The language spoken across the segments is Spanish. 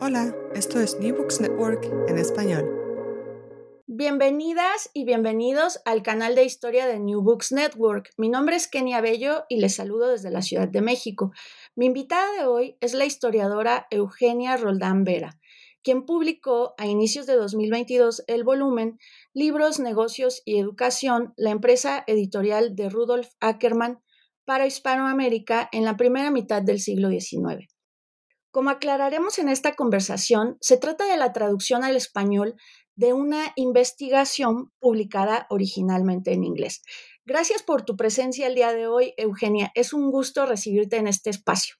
Hola, esto es New Books Network en español. Bienvenidas y bienvenidos al canal de historia de New Books Network. Mi nombre es Kenia Bello y les saludo desde la Ciudad de México. Mi invitada de hoy es la historiadora Eugenia Roldán Vera, quien publicó a inicios de 2022 el volumen Libros, Negocios y Educación, la empresa editorial de Rudolf Ackerman para Hispanoamérica en la primera mitad del siglo XIX. Como aclararemos en esta conversación, se trata de la traducción al español de una investigación publicada originalmente en inglés. Gracias por tu presencia el día de hoy, Eugenia. Es un gusto recibirte en este espacio.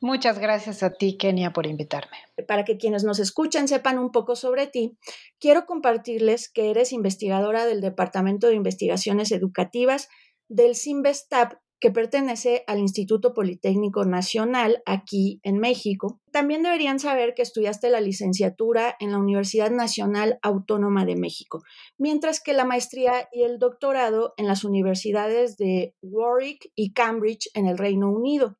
Muchas gracias a ti, Kenia, por invitarme. Para que quienes nos escuchen sepan un poco sobre ti, quiero compartirles que eres investigadora del Departamento de Investigaciones Educativas del CIMBESTAP que pertenece al Instituto Politécnico Nacional aquí en México. También deberían saber que estudiaste la licenciatura en la Universidad Nacional Autónoma de México, mientras que la maestría y el doctorado en las universidades de Warwick y Cambridge en el Reino Unido.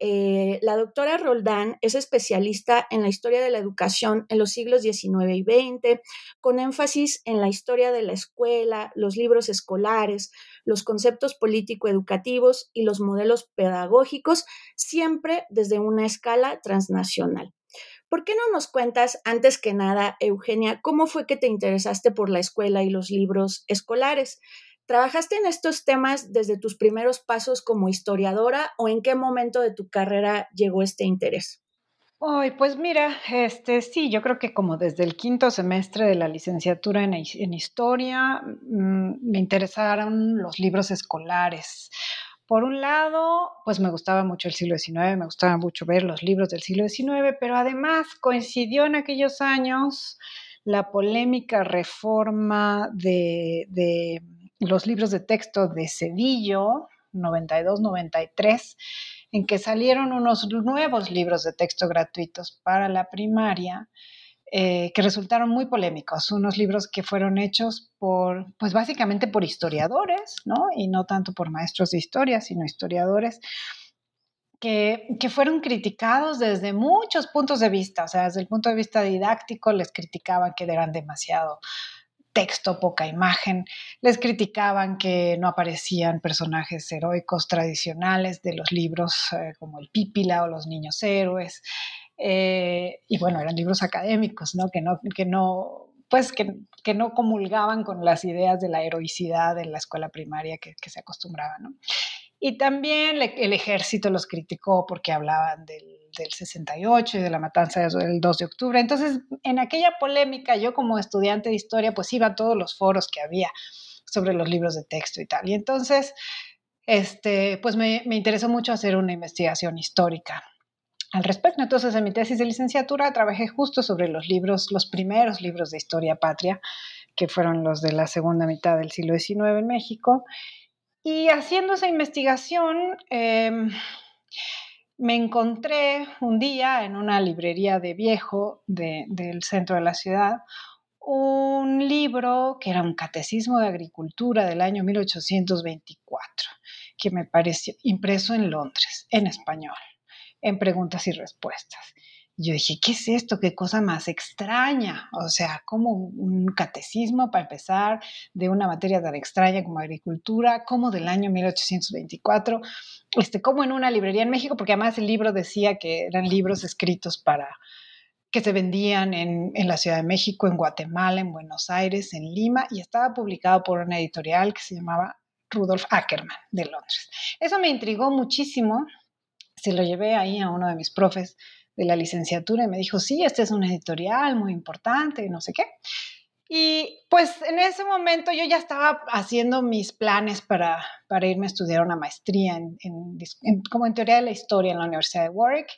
Eh, la doctora Roldán es especialista en la historia de la educación en los siglos XIX y XX, con énfasis en la historia de la escuela, los libros escolares, los conceptos político-educativos y los modelos pedagógicos, siempre desde una escala transnacional. ¿Por qué no nos cuentas, antes que nada, Eugenia, cómo fue que te interesaste por la escuela y los libros escolares? ¿Trabajaste en estos temas desde tus primeros pasos como historiadora o en qué momento de tu carrera llegó este interés? Ay, pues mira, este sí, yo creo que como desde el quinto semestre de la licenciatura en, historia mm, me interesaron los libros escolares. Por un lado, pues me gustaba mucho el siglo XIX, me gustaba mucho ver los libros del siglo XIX, pero además coincidió en aquellos años la polémica reforma de los libros de texto de Cedillo, 92-93, en que salieron unos nuevos libros de texto gratuitos para la primaria, eh, que resultaron muy polémicos, unos libros que fueron hechos por, pues básicamente por historiadores, ¿no? Y no tanto por maestros de historia, sino historiadores, que, que, fueron criticados desde muchos puntos de vista, o sea, desde el punto de vista didáctico les criticaban que eran demasiado texto, poca imagen. Les criticaban que no aparecían personajes heroicos tradicionales de los libros eh, como el Pípila o los Niños Héroes. Eh, y bueno, eran libros académicos, ¿no? Que no, que no pues que, que, no comulgaban con las ideas de la heroicidad de la escuela primaria que, se acostumbraba, ¿no? Y también el ejército los criticó porque hablaban del del 68 y de la matanza del 2 de octubre. Entonces, en aquella polémica, yo como estudiante de historia, pues iba a todos los foros que había sobre los libros de texto y tal. Y entonces, este, pues me, me interesó mucho hacer una investigación histórica al respecto. Entonces, en mi tesis de licenciatura trabajé justo sobre los libros, los primeros libros de historia patria, que fueron los de la segunda mitad del siglo XIX en México. Y haciendo esa investigación, eh, me encontré un día en una librería de viejo del centro de la ciudad un libro que era un catecismo de agricultura del año 1824, que me pareció impreso en Londres, en español, en preguntas y respuestas. Yo dije, ¿qué es esto? ¿Qué cosa más extraña? O sea, como un catecismo para empezar de una materia tan extraña como agricultura, como del año 1824, este, como en una librería en México, porque además el libro decía que eran libros escritos para que se vendían en, la Ciudad de México, en Guatemala, en Buenos Aires, en Lima, y estaba publicado por una editorial que se llamaba Rudolf Ackerman de Londres. Eso me intrigó muchísimo. Se lo llevé ahí a uno de mis profes de la licenciatura y me dijo, sí, este es un editorial muy importante y no sé qué. Y pues en ese momento yo ya estaba haciendo mis planes para, para irme a estudiar una maestría en, como en teoría de la historia en la Universidad de Warwick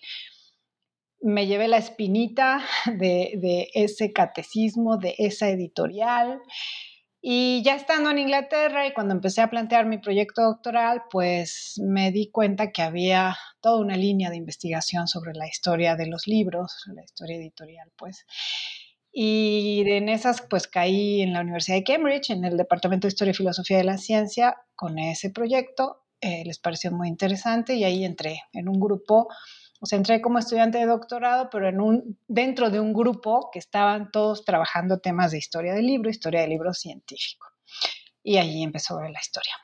me llevé la espinita de, ese catecismo, de esa editorial. Y ya estando en Inglaterra y cuando empecé a plantear mi proyecto doctoral, pues me di cuenta que había toda una línea de investigación sobre la historia de los libros, la historia editorial, pues. Y en esas, pues caí en la Universidad de Cambridge, en el Departamento de Historia y Filosofía de la Ciencia, con ese proyecto. Eh, les pareció muy interesante y ahí entré en un grupo o sea, entré como estudiante de doctorado, pero en un, dentro de un grupo que estaban todos trabajando temas de historia del libro, historia del libro científico. Y ahí empezó la historia.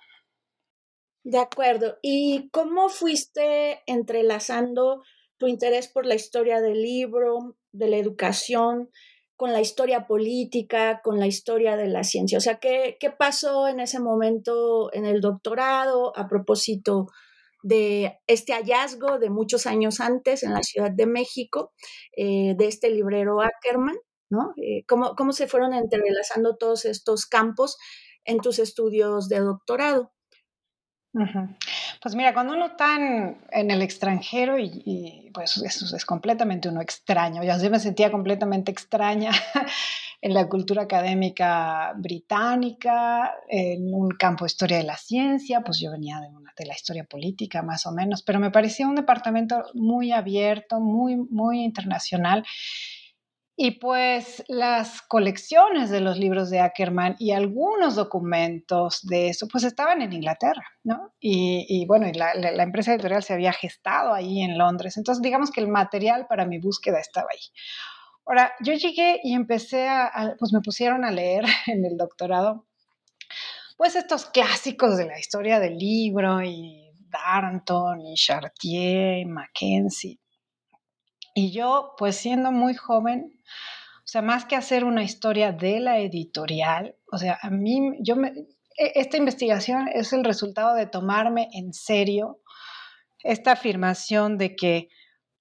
De acuerdo. ¿Y cómo fuiste entrelazando tu interés por la historia del libro, de la educación, con la historia política, con la historia de la ciencia? O sea, ¿qué, qué pasó en ese momento en el doctorado a propósito de este hallazgo de muchos años antes en la Ciudad de México, eh, de este librero Ackerman, ¿no? Eh, ¿cómo, ¿Cómo se fueron entrelazando todos estos campos en tus estudios de doctorado? Pues mira, cuando uno está en, el extranjero y, pues eso es completamente uno extraño, yo me sentía completamente extraña en la cultura académica británica, en un campo de historia de la ciencia, pues yo venía de, una, de la historia política más o menos, pero me parecía un departamento muy abierto, muy, muy internacional y pues las colecciones de los libros de Ackerman y algunos documentos de eso, pues estaban en Inglaterra, ¿no? Y, bueno, y la, empresa editorial se había gestado ahí en Londres. Entonces, digamos que el material para mi búsqueda estaba ahí. Ahora, yo llegué y empecé a, pues me pusieron a leer en el doctorado, pues estos clásicos de la historia del libro y Darnton y Chartier y Mackenzie. Y yo, pues siendo muy joven, o sea, más que hacer una historia de la editorial, o sea, a mí, yo me, e, esta investigación es el resultado de tomarme en serio esta afirmación de que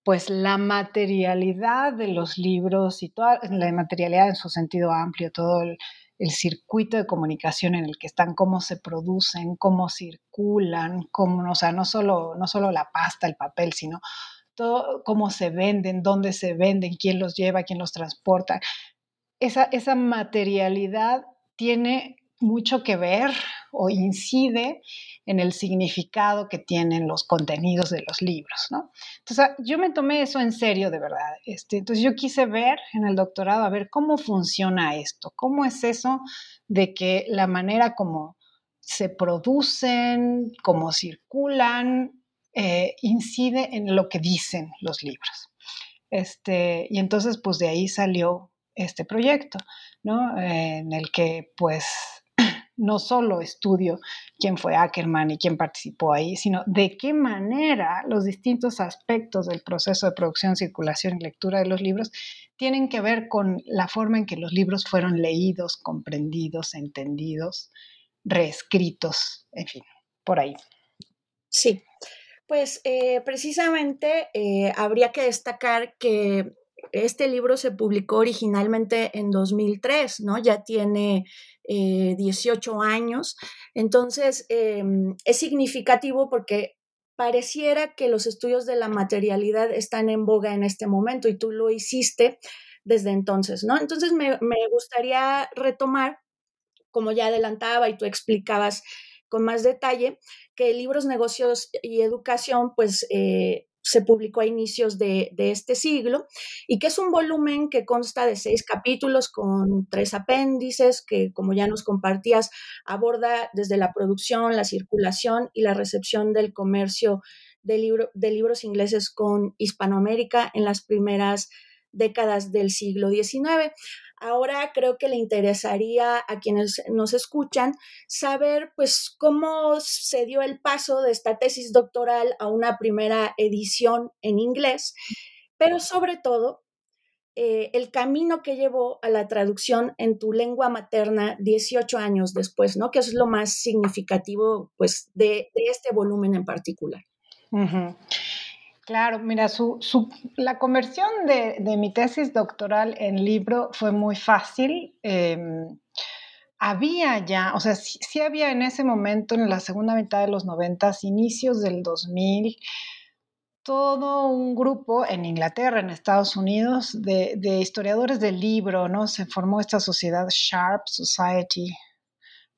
pues la materialidad de los libros y toda la materialidad en su sentido amplio, todo el, circuito de comunicación en el que están, cómo se producen, cómo circulan, cómo, o sea, no solo, no solo la pasta, el papel, sino todo cómo se venden, dónde se venden, quién los lleva, quién los transporta. Esa, esa materialidad tiene mucho que ver o incide en el significado que tienen los contenidos de los libros, ¿no? Entonces, yo me tomé eso en serio, de verdad. Este, entonces, yo quise ver en el doctorado, a ver cómo funciona esto, cómo es eso de que la manera como se producen, cómo circulan, eh, incide en lo que dicen los libros. Este, y entonces, pues de ahí salió este proyecto, ¿no? en el que, pues, no solo estudio quién fue Ackerman y quién participó ahí, sino de qué manera los distintos aspectos del proceso de producción, circulación y lectura de los libros tienen que ver con la forma en que los libros fueron leídos, comprendidos, entendidos, reescritos, en fin, por ahí. Sí, pues eh, precisamente eh, habría que destacar que este libro se publicó originalmente en 2003, ¿no? Ya tiene 18 eh, años. Entonces, em, es significativo porque pareciera que los estudios de la materialidad están en boga en este momento y tú lo hiciste desde entonces, ¿no? Entonces, me, me gustaría retomar, como ya adelantaba y tú explicabas con más detalle, que libros, negocios y educación, pues eh, se publicó a inicios de, este siglo y que es un volumen que consta de seis capítulos con tres apéndices que, como ya nos compartías, aborda desde la producción, la circulación y la recepción del comercio de, de libros ingleses con Hispanoamérica en las primeras décadas del siglo XIX. Ahora creo que le interesaría a quienes nos escuchan saber pues cómo se dio el paso de esta tesis doctoral a una primera edición en inglés, pero sobre todo eh, el camino que llevó a la traducción en tu lengua materna 18 años después, ¿no? Que es lo más significativo pues de, este volumen en particular. Claro, mira, la conversión de, mi tesis doctoral en libro fue muy fácil. Em, había ya, o sea, sí, había en ese momento, en la segunda mitad de los 90, inicios del 2000, todo un grupo en Inglaterra, en Estados Unidos, de, de historiadores del libro, ¿no? Se formó esta sociedad Sharp Society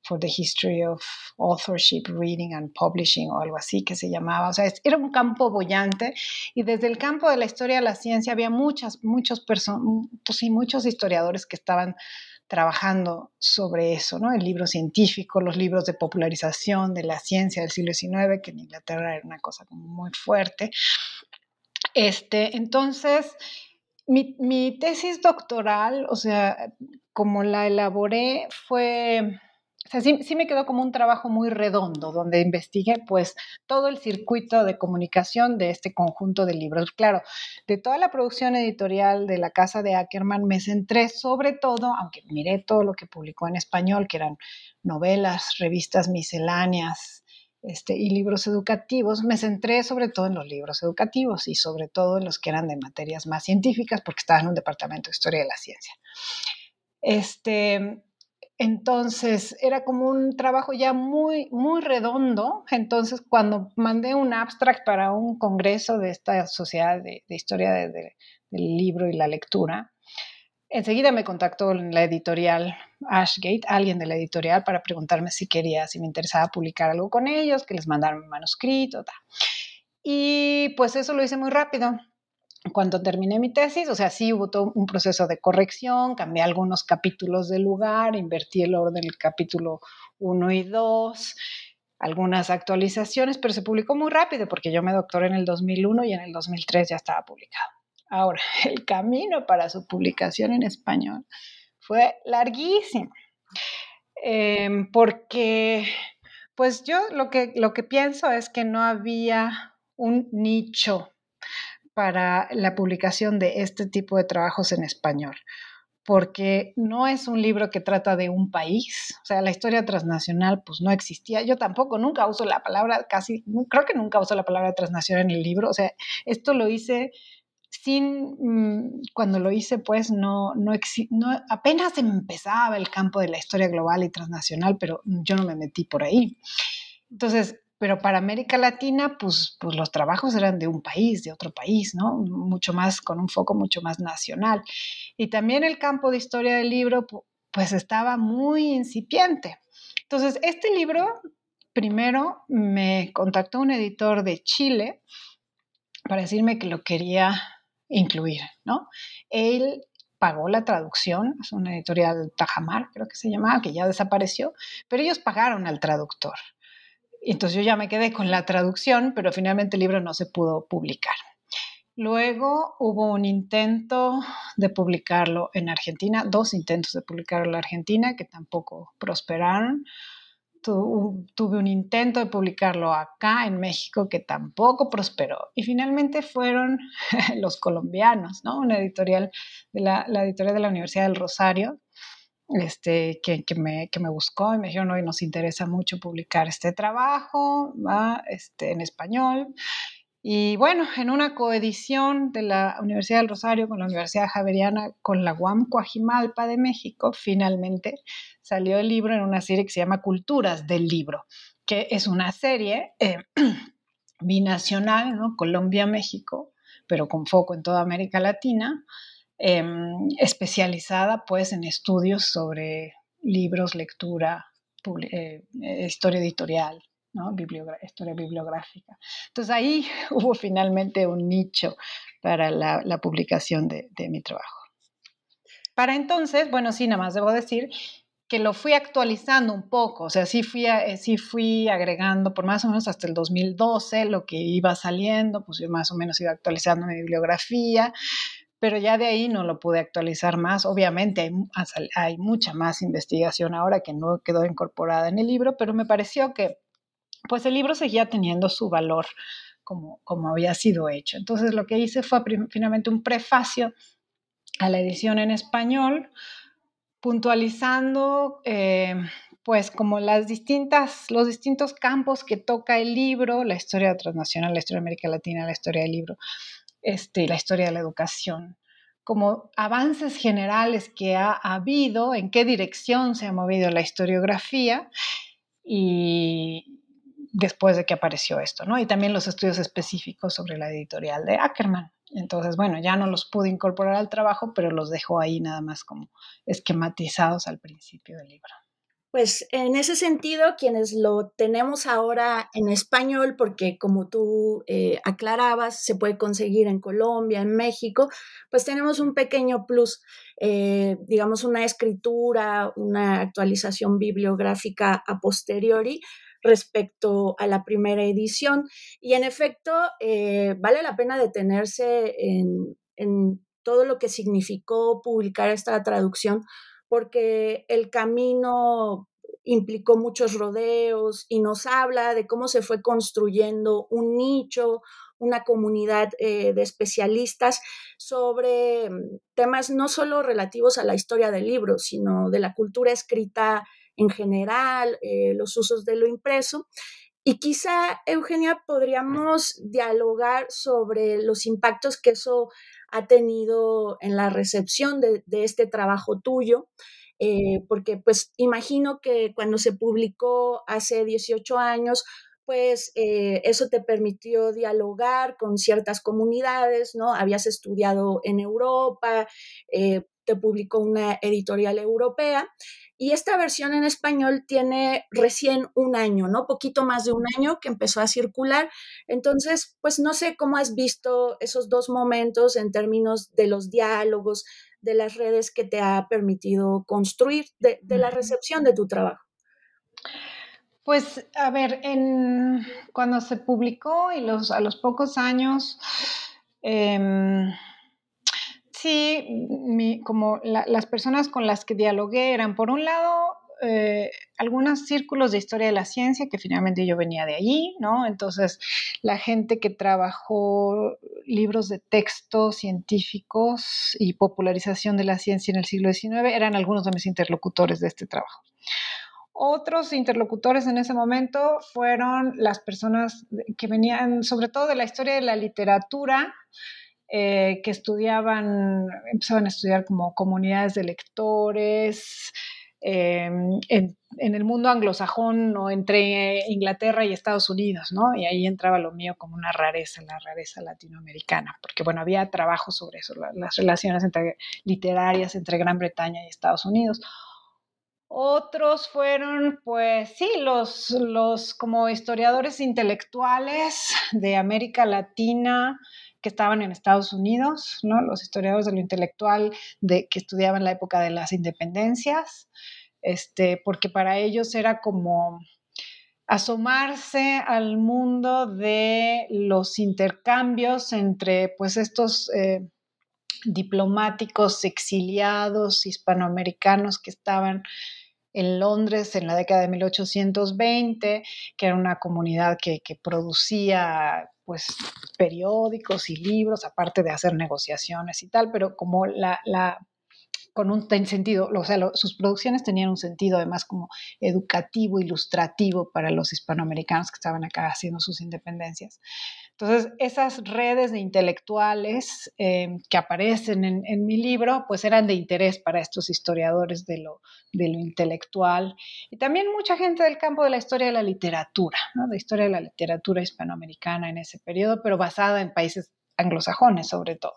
for the History of Authorship, Reading and Publishing o algo así que se llamaba. O sea, era un campo bollante y desde el campo de la historia de la ciencia había muchas, muchos pues sí, muchos historiadores que estaban trabajando sobre eso, ¿no? El libro científico, los libros de popularización de la ciencia del siglo XIX, que en Inglaterra era una cosa como muy fuerte. Este, entonces, mi, mi tesis doctoral, o sea, como la elaboré, fue o sea, sí, me quedó como un trabajo muy redondo, donde investigué pues todo el circuito de comunicación de este conjunto de libros. Claro, de toda la producción editorial de la casa de Ackerman me centré sobre todo, aunque miré todo lo que publicó en español, que eran novelas, revistas misceláneas, este, y libros educativos, me centré sobre todo en los libros educativos y sobre todo en los que eran de materias más científicas, porque estaba en un departamento de historia de la ciencia. Este, entonces era como un trabajo ya muy, muy redondo. Entonces cuando mandé un abstract para un congreso de esta sociedad de, historia del libro y la lectura, enseguida me contactó la editorial Ashgate, alguien de la editorial, para preguntarme si quería, si me interesaba publicar algo con ellos, que les mandaran un manuscrito. Y pues eso lo hice muy rápido cuando terminé mi tesis, o sea, sí hubo todo un proceso de corrección, cambié algunos capítulos de lugar, invertí el orden del capítulo 1 y 2, algunas actualizaciones, pero se publicó muy rápido porque yo me doctoré en el 2001 y en el 2003 ya estaba publicado. Ahora, el camino para su publicación en español fue larguísimo, em, porque pues yo lo que, lo que pienso es que no había un nicho para la publicación de este tipo de trabajos en español, porque no es un libro que trata de un país, o sea, la historia transnacional pues no existía, yo tampoco, nunca uso la palabra, casi, creo que nunca uso la palabra transnacional en el libro, o sea, esto lo hice sin, mm, cuando lo hice pues no, no, no, apenas empezaba el campo de la historia global y transnacional, pero yo no me metí por ahí. Entonces, pero para América Latina, pues, pues los trabajos eran de un país, de otro país, ¿no? Mucho más, con un foco mucho más nacional. Y también el campo de historia del libro, pues estaba muy incipiente. Entonces, este libro, primero me contactó un editor de Chile para decirme que lo quería incluir, ¿no? Él pagó la traducción, es una editorial Tajamar, creo que se llamaba, que ya desapareció, pero ellos pagaron al traductor entonces yo ya me quedé con la traducción, pero finalmente el libro no se pudo publicar. Luego hubo un intento de publicarlo en Argentina, dos intentos de publicarlo en Argentina que tampoco prosperaron. tuve un intento de publicarlo acá en México que tampoco prosperó. Y finalmente fueron los colombianos, ¿no? Una editorial de la, editorial de la Universidad del Rosario, este, que, que, me, que, me, buscó y me dijeron, hoy nos interesa mucho publicar este trabajo este, en español. Y bueno, en una coedición de la Universidad del Rosario con la Universidad Javeriana, con la UAM Coajimalpa de México, finalmente salió el libro en una serie que se llama Culturas del Libro, que es una serie eh, binacional, ¿no? Colombia-México, pero con foco en toda América Latina, Em, especializada pues en estudios sobre libros, lectura, eh, historia editorial. ¿no? historia bibliográfica. Entonces ahí hubo finalmente un nicho para la, publicación de, de, mi trabajo. Para entonces, bueno, sí, nada más debo decir que lo fui actualizando un poco, o sea, sí fui, eh, sí fui agregando por más o menos hasta el 2012 lo que iba saliendo, pues yo más o menos iba actualizando mi bibliografía, pero ya de ahí no lo pude actualizar más. Obviamente hay, hay mucha más investigación ahora que no quedó incorporada en el libro, pero me pareció que pues el libro seguía teniendo su valor como, como había sido hecho. Entonces lo que hice fue finalmente un prefacio a la edición en español, puntualizando eh, pues como las distintas, los distintos campos que toca el libro, la historia transnacional, la historia de América Latina, la historia del libro, este, la historia de la educación, como avances generales que ha habido, en qué dirección se ha movido la historiografía y después de que apareció esto, ¿no? Y también los estudios específicos sobre la editorial de Ackerman. Entonces, bueno, ya no los pude incorporar al trabajo, pero los dejo ahí nada más como esquematizados al principio del libro. Pues en ese sentido, quienes lo tenemos ahora en español, porque como tú eh, aclarabas, se puede conseguir en Colombia, en México, pues tenemos un pequeño plus, eh, digamos, una escritura, una actualización bibliográfica a posteriori, respecto a la primera edición. Y en efecto, eh, vale la pena detenerse en, en todo lo que significó publicar esta traducción, porque el camino implicó muchos rodeos y nos habla de cómo se fue construyendo un nicho, una comunidad eh, de especialistas sobre mm, temas no solo relativos a la historia del libro, sino de la cultura escrita en general, eh, los usos de lo impreso. Y quizá, Eugenia, podríamos dialogar sobre los impactos que eso ha tenido en la recepción de, este trabajo tuyo, eh, porque pues imagino que cuando se publicó hace 18 años, pues eh, eso te permitió dialogar con ciertas comunidades, ¿no? Habías estudiado en Europa, te publicó una editorial europea y esta versión en español tiene recién un año, ¿no? Poquito más de un año que empezó a circular. Entonces, pues no sé cómo has visto esos dos momentos en términos de los diálogos, de las redes que te ha permitido construir, de, la recepción de tu trabajo. Pues, a ver, en, cuando se publicó y los, a los pocos años, em, Sí, como las personas con las que dialogué eran, por un lado, eh, algunos círculos de historia de la ciencia, que finalmente yo venía de allí, ¿no? Entonces, la gente que trabajó libros de texto científicos y popularización de la ciencia en el siglo XIX eran algunos de mis interlocutores de este trabajo. Otros interlocutores en ese momento fueron las personas que venían sobre todo de la historia de la literatura, eh, que estudiaban, empezaban a estudiar como comunidades de lectores, em, en, el mundo anglosajón o entre Inglaterra y Estados Unidos, ¿no? Y ahí entraba lo mío como una rareza, la rareza latinoamericana, porque bueno, había trabajo sobre eso, las relaciones literarias entre Gran Bretaña y Estados Unidos. Otros fueron, pues sí, los, los como historiadores intelectuales de América Latina, que estaban en Estados Unidos, ¿no? los historiadores de lo intelectual de, que estudiaban la época de las independencias, este, porque para ellos era como asomarse al mundo de los intercambios entre pues estos eh, diplomáticos exiliados hispanoamericanos que estaban en Londres en la década de 1820, que era una comunidad que, que producía pues periódicos y libros, aparte de hacer negociaciones y tal, pero como la, la con un sentido, o sea, sus producciones tenían un sentido además como educativo, ilustrativo para los hispanoamericanos que estaban acá haciendo sus independencias. Entonces, esas redes de intelectuales em, que aparecen en, mi libro, pues eran de interés para estos historiadores de lo, intelectual y también mucha gente del campo de la historia de la literatura, ¿no? de historia de la literatura hispanoamericana en ese periodo, pero basada en países anglosajones sobre todo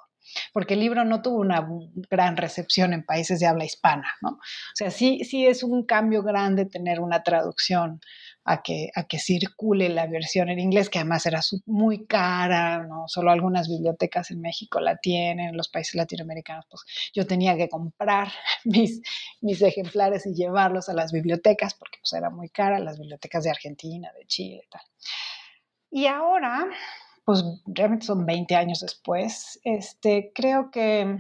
porque el libro no tuvo una gran recepción en países de habla hispana. O sea, sí, sí es un cambio grande tener una traducción a que, a que circule la versión en inglés, que además era muy cara, ¿no? Solo algunas bibliotecas en México la tienen, en los países latinoamericanos, pues yo tenía que comprar mis, mis ejemplares y llevarlos a las bibliotecas, porque pues era muy cara, las bibliotecas de Argentina, de Chile y tal. Y ahora, pues realmente son 20 años después, este, creo que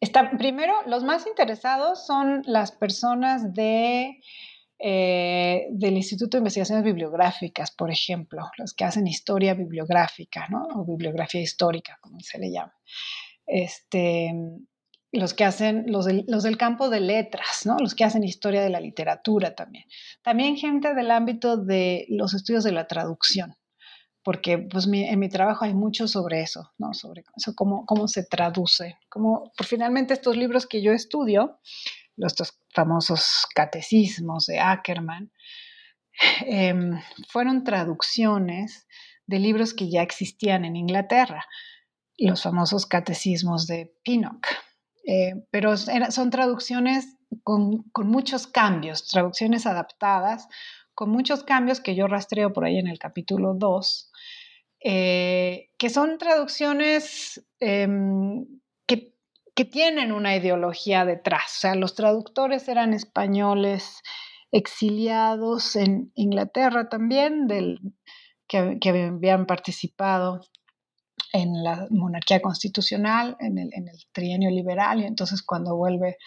está, primero, los más interesados son las personas de eh, del Instituto de Investigaciones Bibliográficas, por ejemplo, los que hacen historia bibliográfica, ¿no? O bibliografía histórica, como se le llama. Este, los que hacen, los del, los del, campo de letras, ¿no? Los que hacen historia de la literatura también. También gente del ámbito de los estudios de la traducción, porque pues en mi trabajo hay mucho sobre eso, ¿no? Sobre eso, cómo, cómo se traduce, cómo, finalmente estos libros que yo estudio, los famosos catecismos de Ackerman, em, fueron traducciones de libros que ya existían en Inglaterra, los famosos catecismos de Pinnock. Eh, pero son traducciones con, muchos cambios, traducciones adaptadas, con muchos cambios que yo rastreo por ahí en el capítulo 2, eh, que son traducciones em, que tienen una ideología detrás. O sea, los traductores eran españoles exiliados en Inglaterra también, que, habían participado en la monarquía constitucional, en el, trienio liberal, y entonces cuando vuelve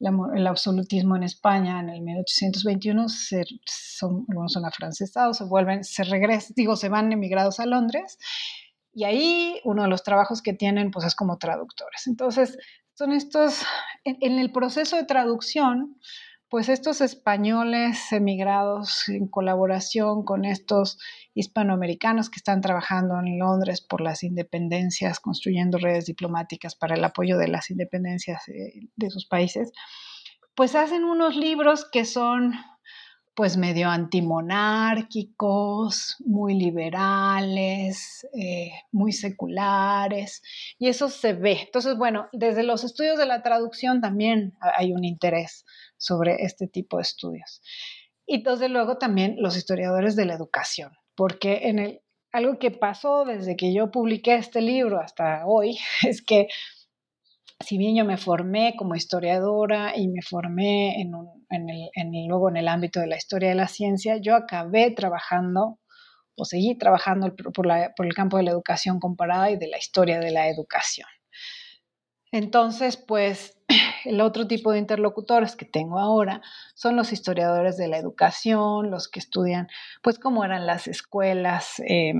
el absolutismo en España en el 1821, se, son, son afrancesados, se vuelven, se regresan, digo, se van emigrados a Londres, y ahí uno de los trabajos que tienen pues es como traductores. Entonces, son estos, en, el proceso de traducción, pues estos españoles emigrados en colaboración con estos hispanoamericanos que están trabajando en Londres por las independencias, construyendo redes diplomáticas para el apoyo de las independencias eh, de sus países, pues hacen unos libros que son pues medio antimonárquicos, muy liberales, eh, muy seculares, y eso se ve. Entonces, bueno, desde los estudios de la traducción también hay un interés sobre este tipo de estudios. Y desde luego también los historiadores de la educación, porque en el, algo que pasó desde que yo publiqué este libro hasta hoy es que si bien yo me formé como historiadora y me formé en, el, luego en el ámbito de la historia de la ciencia, yo acabé trabajando o seguí trabajando por, el campo de la educación comparada y de la historia de la educación. Entonces, pues el otro tipo de interlocutores que tengo ahora son los historiadores de la educación, los que estudian, pues, cómo eran las escuelas eh,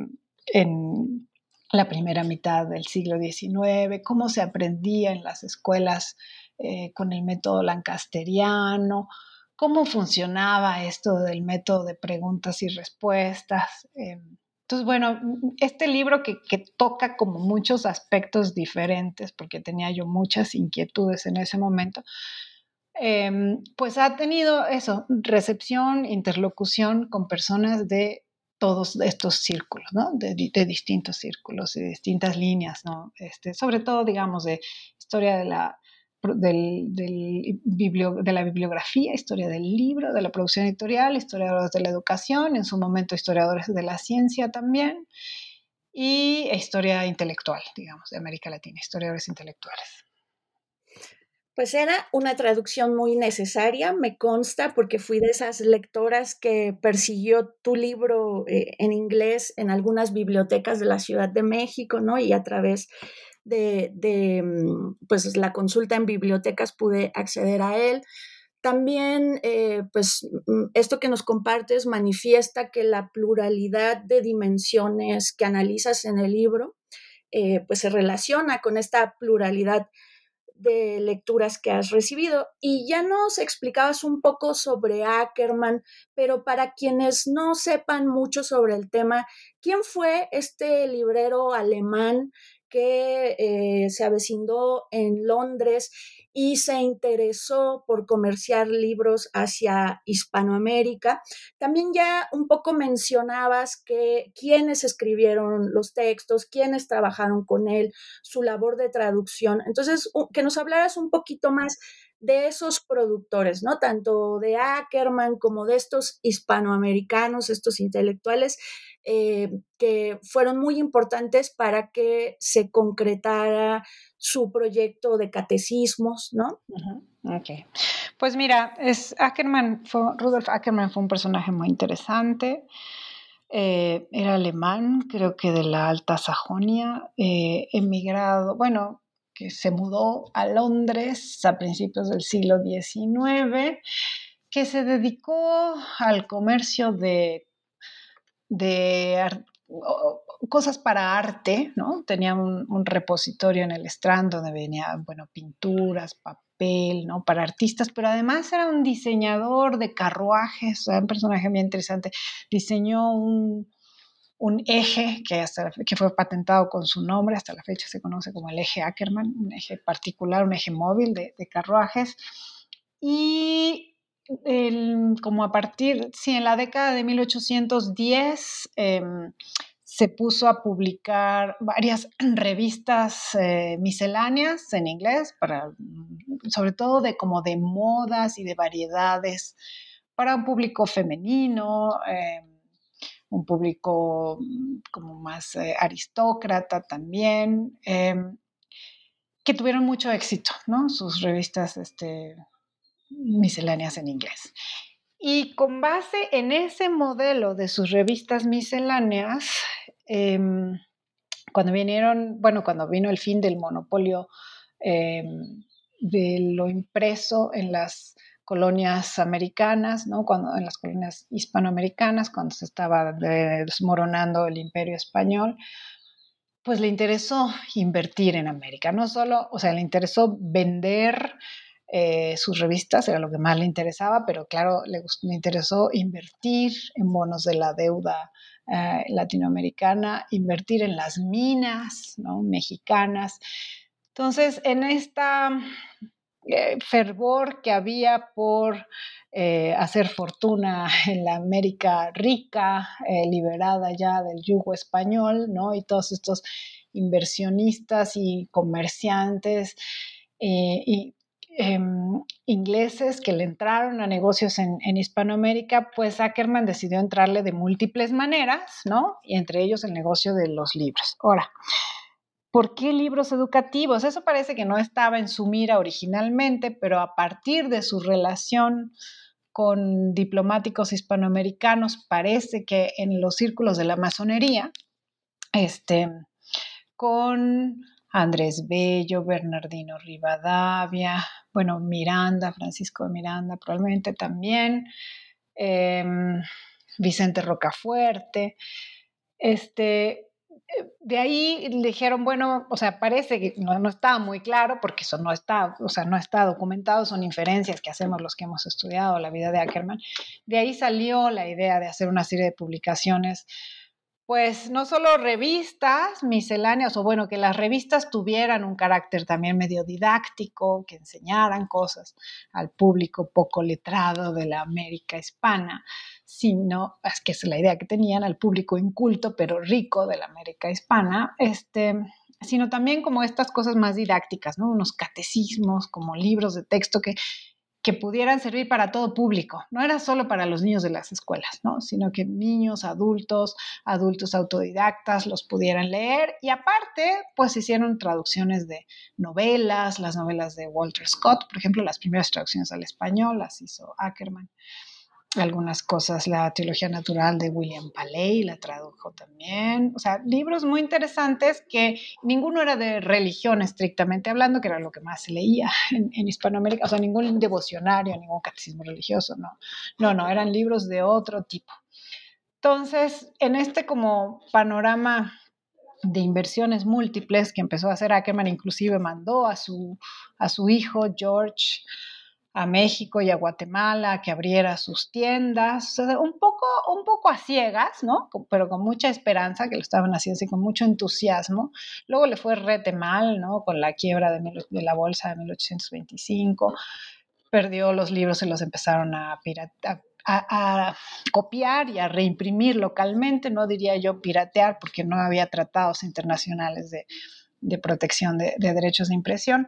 en, la primera mitad del siglo XIX, cómo se aprendía en las escuelas eh, con el método lancasteriano, cómo funcionaba esto del método de preguntas y respuestas. Em, entonces, bueno, este libro que, toca como muchos aspectos diferentes, porque tenía yo muchas inquietudes en ese momento, em, pues ha tenido eso, recepción, interlocución con personas de todos estos círculos, ¿no? De, distintos círculos, de distintas líneas, ¿no? Este, sobre todo, digamos, de historia de la, de la bibliografía, historia del libro, de la producción editorial, historiadores de la educación, en su momento historiadores de la ciencia también, y historia intelectual, digamos, de América Latina, historiadores intelectuales. Pues era una traducción muy necesaria, me consta, porque fui de esas lectoras que persiguió tu libro eh, en inglés en algunas bibliotecas de la Ciudad de México, ¿no? Y a través de, mm, pues, la consulta en bibliotecas pude acceder a él. También, eh, pues, mm, esto que nos compartes manifiesta que la pluralidad de dimensiones que analizas en el libro, eh, pues se relaciona con esta pluralidad de lecturas que has recibido. Y ya nos explicabas un poco sobre Ackerman, pero para quienes no sepan mucho sobre el tema, ¿quién fue este librero alemán que eh, se avecinó en Londres y se interesó por comerciar libros hacia Hispanoamérica. También ya un poco mencionabas que quienes escribieron los textos, quienes trabajaron con él, su labor de traducción. Entonces, que nos hablaras un poquito más de esos productores, ¿no? Tanto de Ackerman como de estos hispanoamericanos, estos intelectuales eh, que fueron muy importantes para que se concretara su proyecto de catecismos, ¿no? Ok. Pues mira, es Ackerman Rudolf Ackerman fue un personaje muy interesante. Eh, era alemán, creo que de la Alta Sajonia, eh, emigrado, bueno, que se mudó a Londres a principios del siglo XIX, que se dedicó al comercio de, de cosas para arte, ¿no? Tenía un, repositorio en el Strand donde venían, bueno, pinturas, papel, ¿no? Para artistas, pero además era un diseñador de carruajes, un personaje muy interesante. Diseñó un, un eje que, fue patentado con su nombre, hasta la fecha se conoce como el eje Ackerman, un eje particular, un eje móvil de, carruajes. Y como a partir, sí, en la década de 1810 em, se puso a publicar varias revistas eh, misceláneas en inglés, para, sobre todo de como de modas y de variedades para un público femenino. Em, un público mm, como más eh, aristócrata también, em, que tuvieron mucho éxito, ¿no? Sus revistas este, misceláneas en inglés. Y con base en ese modelo de sus revistas misceláneas, em, cuando vinieron, bueno, cuando vino el fin del monopolio em, de lo impreso en las colonias americanas, ¿no? Cuando, en las colonias hispanoamericanas, cuando se estaba desmoronando el imperio español, pues le interesó invertir en América. No solo, o sea, le interesó vender eh, sus revistas, era lo que más le interesaba, pero claro, le, interesó invertir en bonos de la deuda eh, latinoamericana, invertir en las minas ¿no? mexicanas. Entonces, en esta eh, fervor que había por eh, hacer fortuna en la América rica, eh, liberada ya del yugo español, ¿no? Y todos estos inversionistas y comerciantes em, ingleses que le entraron a negocios en, en, Hispanoamérica, pues Ackerman decidió entrarle de múltiples maneras, ¿no? Y entre ellos el negocio de los libros. Ahora, ¿Por qué libros educativos? Eso parece que no estaba en su mira originalmente, pero a partir de su relación con diplomáticos hispanoamericanos, parece que en los círculos de la masonería, este, con Andrés Bello, Bernardino Rivadavia, bueno, Miranda, Francisco de Miranda, probablemente también, em, Vicente Rocafuerte, este, de ahí dijeron, bueno, o sea, parece que no, no, estaba muy claro porque eso no está, o sea, no está documentado, son inferencias que hacemos los que hemos estudiado la vida de Ackerman. De ahí salió la idea de hacer una serie de publicaciones, pues no solo revistas misceláneas, o bueno, que las revistas tuvieran un carácter también medio didáctico, que enseñaran cosas al público poco letrado de la América hispana, sino, es que es la idea que tenían, al público inculto pero rico de la América hispana, este, sino también como estas cosas más didácticas, ¿no? Unos catecismos, como libros de texto que, que pudieran servir para todo público. No era solo para los niños de las escuelas, ¿no? Sino que niños, adultos, adultos autodidactas los pudieran leer y aparte, pues hicieron traducciones de novelas, las novelas de Walter Scott, por ejemplo, las primeras traducciones al español las hizo Ackerman algunas cosas, la teología natural de William Paley la tradujo también, o sea, libros muy interesantes que ninguno era de religión estrictamente hablando, que era lo que más se leía en, Hispanoamérica, o sea, ningún devocionario, ningún catecismo religioso, no, no, no, eran libros de otro tipo. Entonces, en este como panorama de inversiones múltiples que empezó a hacer Ackerman, inclusive mandó a su, a su hijo George, a México y a Guatemala que abriera sus tiendas, un poco, un poco a ciegas, ¿no? Pero con mucha esperanza, que lo estaban haciendo así con mucho entusiasmo. Luego le fue rete mal, ¿no? Con la quiebra de, de la bolsa de 1825, perdió los libros, se los empezaron a, a, copiar y a reimprimir localmente, no diría yo piratear, porque no había tratados internacionales de, de protección de derechos de impresión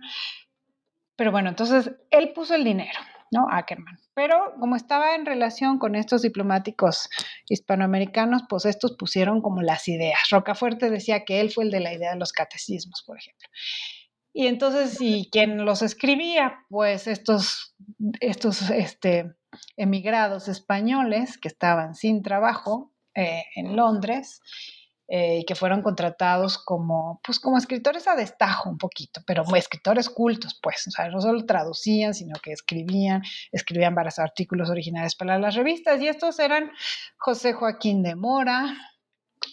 pero bueno, entonces él puso el dinero, ¿no? Ackerman. Pero como estaba en relación con estos diplomáticos hispanoamericanos, pues estos pusieron como las ideas. Rocafuerte decía que él fue el de la idea de los catecismos, por ejemplo. Y entonces, ¿y quién los escribía? Pues estos, estos este, emigrados españoles que estaban sin trabajo eh, en Londres eh, y que fueron contratados como, pues como escritores a destajo un poquito, pero escritores cultos, pues, o sea, no solo traducían, sino que escribían, escribían varios artículos originales para las revistas, y estos eran José Joaquín de Mora,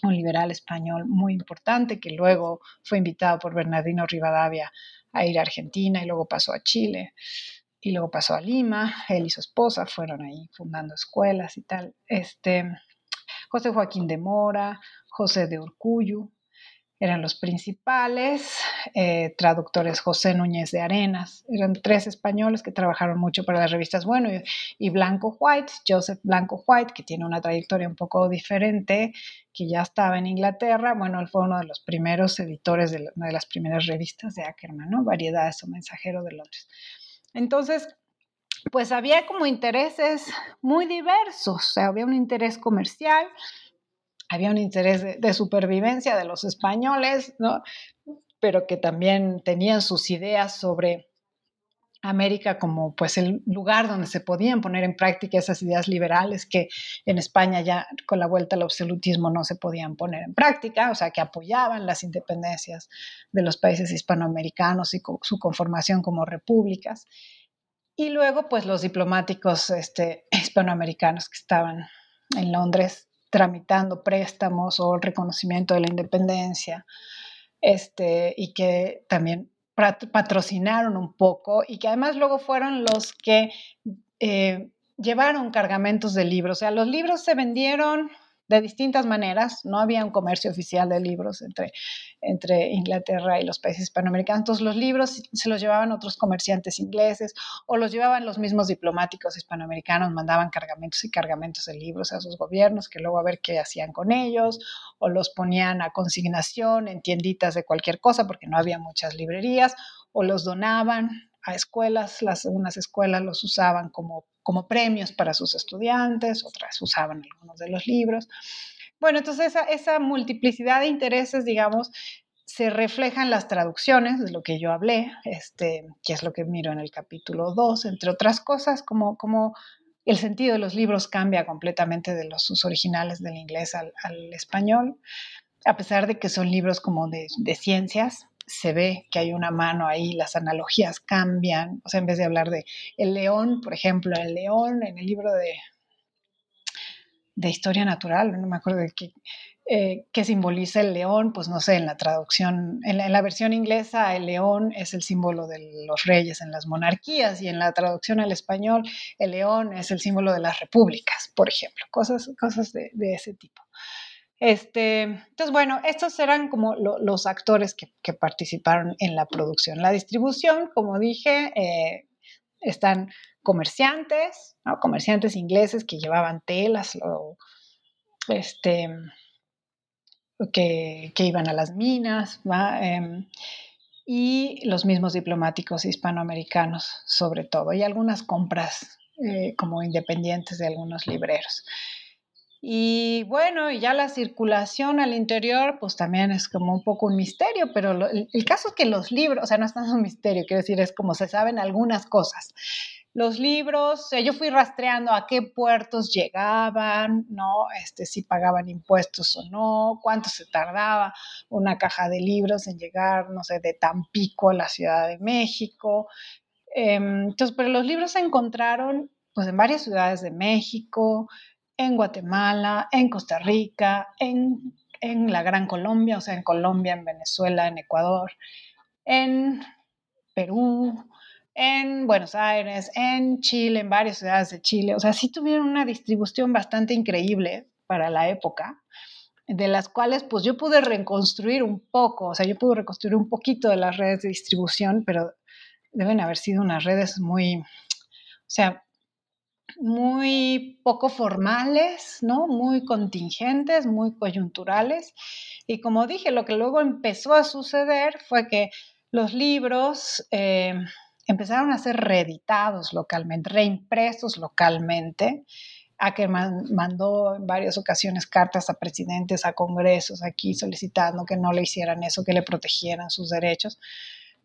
un liberal español muy importante que luego fue invitado por Bernardino Rivadavia a ir a Argentina y luego pasó a Chile y luego pasó a Lima. Él y su esposa fueron ahí fundando escuelas y tal. Este, José Joaquín de Mora, José de Urcuyu, eran los principales, eh, traductores José Núñez de Arenas, eran tres españoles que trabajaron mucho para las revistas Bueno y, Blanco White, Joseph Blanco White, que tiene una trayectoria un poco diferente, que ya estaba en Inglaterra, bueno, él fue uno de los primeros editores de una de las primeras revistas de Ackerman, ¿no? Variedades o Mensajero de Londres. Entonces, pues había como intereses muy diversos, o sea, había un interés comercial, había un interés de, supervivencia de los españoles, ¿no? pero que también tenían sus ideas sobre América como pues el lugar donde se podían poner en práctica esas ideas liberales que en España ya con la vuelta al absolutismo no se podían poner en práctica, o sea, que apoyaban las independencias de los países hispanoamericanos y su conformación como repúblicas. Y luego, pues los diplomáticos este, hispanoamericanos que estaban en Londres tramitando préstamos o el reconocimiento de la independencia, este, y que también patrocinaron un poco y que además luego fueron los que eh, llevaron cargamentos de libros. O sea, los libros se vendieron de distintas maneras. No había un comercio oficial de libros entre, entre Inglaterra y los países hispanoamericanos. Entonces los libros se los llevaban otros comerciantes ingleses o los llevaban los mismos diplomáticos hispanoamericanos, mandaban cargamentos y cargamentos de libros a sus gobiernos, que luego a ver qué hacían con ellos, o los ponían a consignación en tienditas de cualquier cosa, porque no había muchas librerías, o los donaban a escuelas, las, unas escuelas los usaban como como premios para sus estudiantes, otras usaban algunos de los libros. Bueno, entonces esa, multiplicidad de intereses, digamos, se refleja en las traducciones, de lo que yo hablé, este, que es lo que miro en el capítulo 2, entre otras cosas, como, como el sentido de los libros cambia completamente de los sus originales del inglés al, al, español, a pesar de que son libros como de, de ciencias, se ve que hay una mano ahí, las analogías cambian, o sea, en vez de hablar de el león, por ejemplo, el león en el libro de, de historia natural, no me acuerdo de qué, eh, simboliza el león, pues no sé, en la traducción, en la, versión inglesa el león es el símbolo de los reyes en las monarquías y en la traducción al español el león es el símbolo de las repúblicas, por ejemplo, cosas, cosas de ese tipo. Este, entonces, bueno, estos eran como los actores que, participaron en la producción. La distribución, como dije, eh, están comerciantes, comerciantes ingleses que llevaban telas este, que, iban a las minas, em, y los mismos diplomáticos hispanoamericanos sobre todo, y algunas compras eh, como independientes de algunos libreros. Y bueno, ya la circulación al interior, pues también es como un poco un misterio, pero el, caso es que los libros, o sea, no es tanto un misterio, quiero decir, es como se saben algunas cosas. Los libros, yo fui rastreando a qué puertos llegaban, ¿no? Este, si pagaban impuestos o no, cuánto se tardaba una caja de libros en llegar, no sé, de Tampico a la Ciudad de México. Em, entonces, pero los libros se encontraron pues en varias ciudades de México, en Guatemala, en Costa Rica, en, la Gran Colombia, o sea, en Colombia, en Venezuela, en Ecuador, en Perú, en Buenos Aires, en Chile, en varias ciudades de Chile. O sea, sí tuvieron una distribución bastante increíble para la época, de las cuales pues yo pude reconstruir un poco, o sea, yo pude reconstruir un poquito de las redes de distribución, pero deben haber sido unas redes muy, o sea, muy poco formales, ¿no? Muy contingentes, muy coyunturales. Y como dije, lo que luego empezó a suceder fue que los libros, eh, empezaron a ser reeditados localmente, reimpresos localmente. Ackerman mandó en varias ocasiones cartas a presidentes, a congresos aquí solicitando que no le hicieran eso, que le protegieran sus derechos,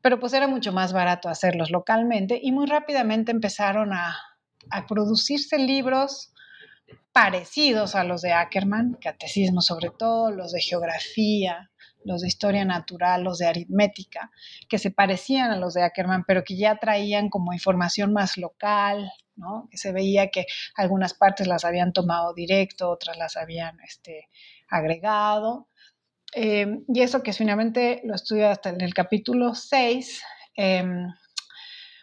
pero pues era mucho más barato hacerlos localmente y muy rápidamente empezaron a, a producirse libros parecidos a los de Ackerman, catecismo sobre todo, los de geografía, los de historia natural, los de aritmética, que se parecían a los de Ackerman, pero que ya traían como información más local, ¿no? que se veía que algunas partes las habían tomado directo, otras las habían este, agregado. Eh, y eso que finalmente lo estudio hasta en el capítulo 6,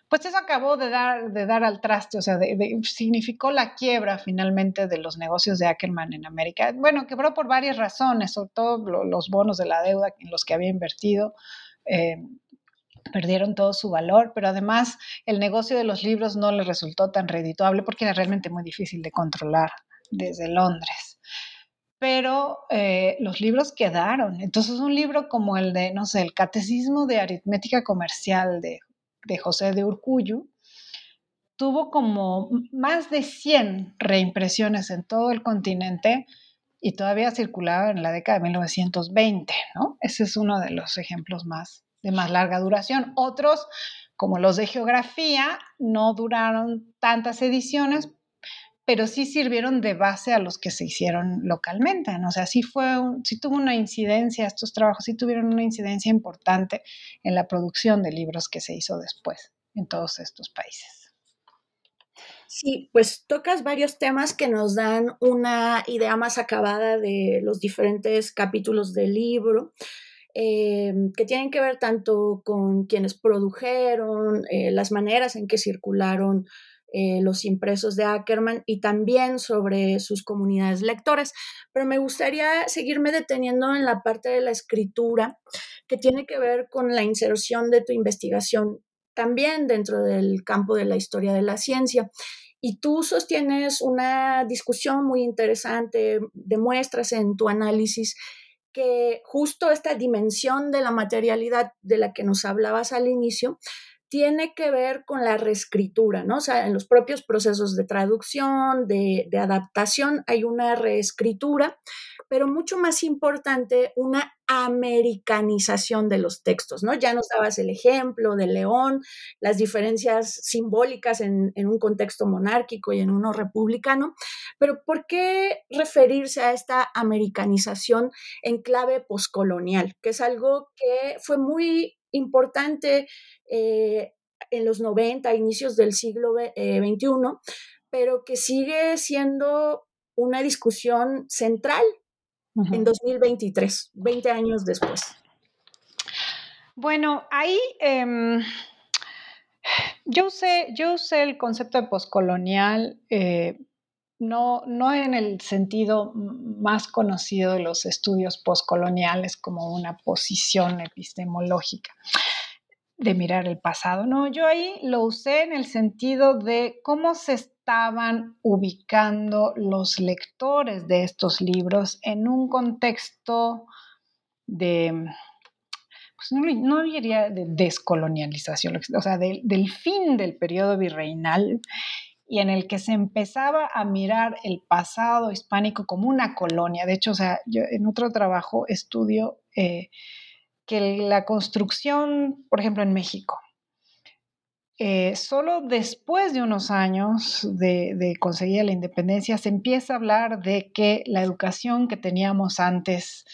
pues eso acabó de dar, de dar al traste, o sea, significó la quiebra finalmente de los negocios de Ackerman en América. Bueno, quebró por varias razones, sobre todo los bonos de la deuda en los que había invertido. Eh, perdieron todo su valor, pero además el negocio de los libros no le resultó tan redituable porque era realmente muy difícil de controlar desde Londres. Pero eh, los libros quedaron. Entonces un libro como el de, no sé, el Catecismo de Aritmética Comercial de de José de Urcuyo, tuvo como más de 100 reimpresiones en todo el continente y todavía circulaba en la década de 1920, ¿no? Ese es uno de los ejemplos más de más larga duración. Otros, como los de geografía, no duraron tantas ediciones, pero sí sirvieron de base a los que se hicieron localmente. ¿no? O sea, sí, fue sí tuvo una incidencia, estos trabajos sí tuvieron una incidencia importante en la producción de libros que se hizo después en todos estos países. Sí, pues tocas varios temas que nos dan una idea más acabada de los diferentes capítulos del libro. Eh, que tienen que ver tanto con quienes produjeron, eh, las maneras en que circularon eh, los impresos de Ackerman y también sobre sus comunidades lectoras. Pero me gustaría seguirme deteniendo en la parte de la escritura que tiene que ver con la inserción de tu investigación también dentro del campo de la historia de la ciencia. Y tú sostienes una discusión muy interesante, demuestras en tu análisis que justo esta dimensión de la materialidad de la que nos hablabas al inicio tiene que ver con la reescritura, ¿no? O sea, en los propios procesos de traducción, de, adaptación, hay una reescritura, pero mucho más importante, una americanización de los textos, ¿no? Ya nos dabas el ejemplo de León, las diferencias simbólicas en, en, un contexto monárquico y en uno republicano, pero ¿por qué referirse a esta americanización en clave poscolonial? Que es algo que fue muy importante eh, en los 90, inicios del siglo XXI, eh, pero que sigue siendo una discusión central en 2023, 20 años después. Bueno, ahí em, yo, usé, yo usé el concepto de poscolonial eh, no, no en el sentido más conocido de los estudios postcoloniales como una posición epistemológica de mirar el pasado. No, yo ahí lo usé en el sentido de cómo se estaban ubicando los lectores de estos libros en un contexto de, pues no, diría de descolonialización, o sea, del fin del periodo virreinal y en el que se empezaba a mirar el pasado hispánico como una colonia. De hecho, o sea, en otro trabajo estudio eh, que la construcción, por ejemplo, en México, eh, solo después de unos años de, conseguir la independencia se empieza a hablar de que la educación que teníamos antes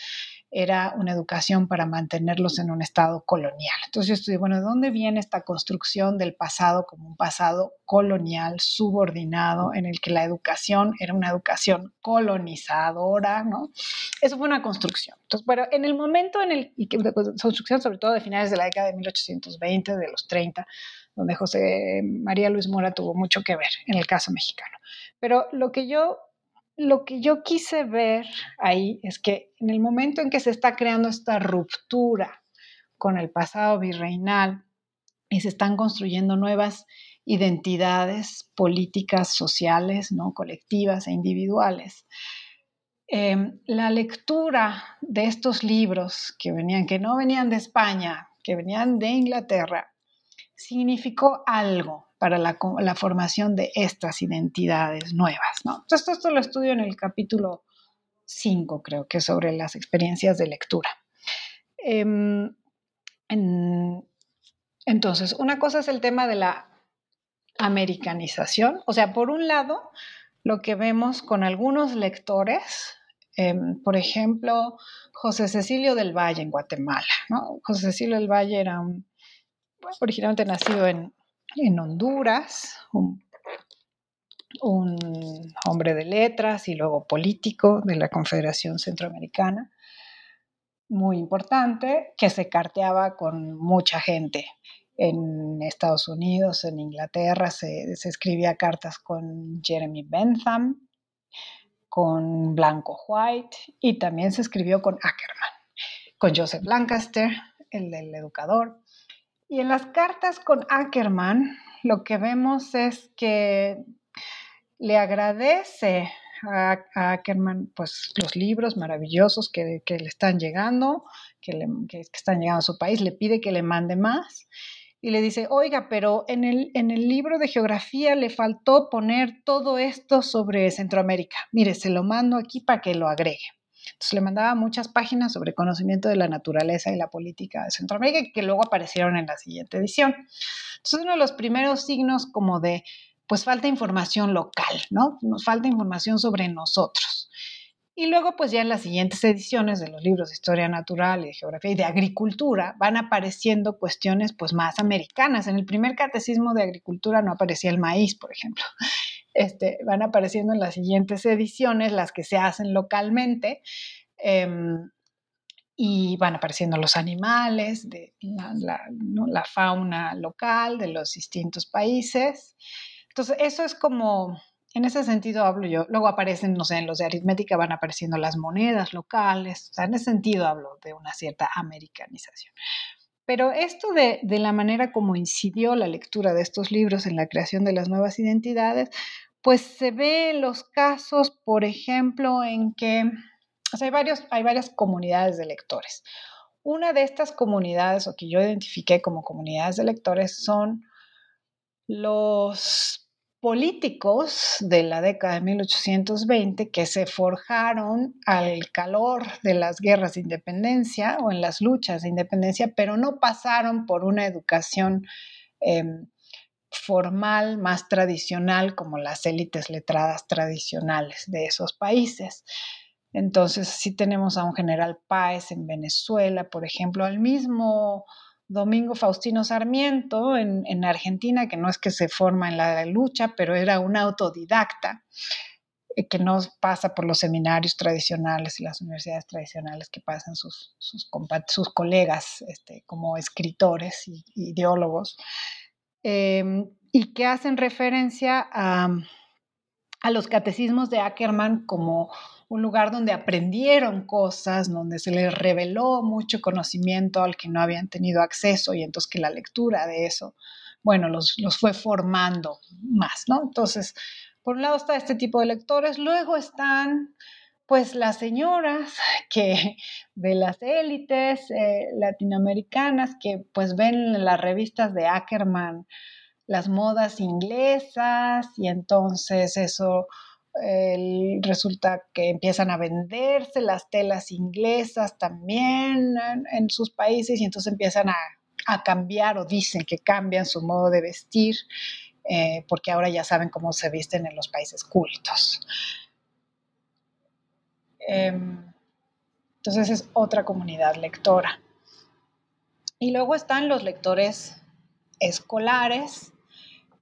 era una educación para mantenerlos en un estado colonial. Entonces yo estudié, bueno, ¿de dónde viene esta construcción del pasado como un pasado colonial, subordinado, en el que la educación era una educación colonizadora, ¿no? Eso fue una construcción. Entonces, pero en el momento en el, y que, construcción sobre todo de finales de la década de 1820, de los 30, donde José María Luis Mora tuvo mucho que ver en el caso mexicano. Pero lo que yo lo que yo quise ver ahí es que en el momento en que se está creando esta ruptura con el pasado virreinal y se están construyendo nuevas identidades políticas, sociales, ¿no? colectivas e individuales, em, la lectura de estos libros que venían, que no venían de España, que venían de Inglaterra, significó algo para la, formación de estas identidades nuevas. Entonces, esto lo estudio en el capítulo 5, creo que sobre las experiencias de lectura. Em, entonces, una cosa es el tema de la americanización. O sea, por un lado, lo que vemos con algunos lectores, em, por ejemplo, José Cecilio del Valle en Guatemala. José Cecilio del Valle era un, originalmente nacido en, Honduras, un, hombre de letras y luego político de la Confederación Centroamericana, muy importante, que se carteaba con mucha gente en Estados Unidos, en Inglaterra, se, se escribía cartas con Jeremy Bentham, con Blanco White y también se escribió con Ackerman, con Joseph Lancaster, el del educador. Y en las cartas con Ackerman lo que vemos es que le agradece a, Ackerman pues, los libros maravillosos que, le están llegando, que, que, están llegando a su país, le pide que le mande más y le dice, oiga, pero en el, en el libro de geografía le faltó poner todo esto sobre Centroamérica. Mire, se lo mando aquí para que lo agregue. Entonces le mandaba muchas páginas sobre conocimiento de la naturaleza y la política de Centroamérica que luego aparecieron en la siguiente edición. Entonces uno de los primeros signos como de, pues falta información local, ¿no? Nos falta información sobre nosotros. Y luego, pues ya en las siguientes ediciones de los libros de historia natural y de geografía y de agricultura van apareciendo cuestiones pues más americanas. En el primer catecismo de agricultura no aparecía el maíz, por ejemplo. Este, van apareciendo en las siguientes ediciones las que se hacen localmente. Em, y van apareciendo los animales, de la fauna local de los distintos países. Entonces, eso es como en ese sentido hablo yo. Luego aparecen, no sé, en los de aritmética van apareciendo las monedas locales. O sea, en ese sentido hablo de una cierta americanización. Pero esto de, de, la manera como incidió la lectura de estos libros en la creación de las nuevas identidades, pues se ve en los casos, por ejemplo, en que o sea, hay, varios, hay varias comunidades de lectores. Una de estas comunidades, o que yo identifiqué como comunidades de lectores, son los políticos de la década de 1820 que se forjaron al calor de las guerras de independencia o en las luchas de independencia, pero no pasaron por una educación em, formal más tradicional como las élites letradas tradicionales de esos países. Entonces, sí tenemos a un general Páez en Venezuela, por ejemplo, al mismo Domingo Faustino Sarmiento en, Argentina, que no es que se forma en la lucha, pero era un autodidacta eh, que no pasa por los seminarios tradicionales y las universidades tradicionales que pasan sus, sus, colegas este, como escritores y, ideólogos, em, y que hacen referencia a, a los catecismos de Ackerman como un lugar donde aprendieron cosas, donde se les reveló mucho conocimiento al que no habían tenido acceso y entonces que la lectura de eso, bueno, los, fue formando más, ¿no? Entonces, por un lado está este tipo de lectores, luego están pues las señoras que de las élites eh, latinoamericanas que pues ven las revistas de Ackerman las modas inglesas y entonces eso resulta que empiezan a venderse las telas inglesas también en, sus países y entonces empiezan a, cambiar o dicen que cambian su modo de vestir eh, porque ahora ya saben cómo se visten en los países cultos. Em, entonces es otra comunidad lectora. Y luego están los lectores escolares,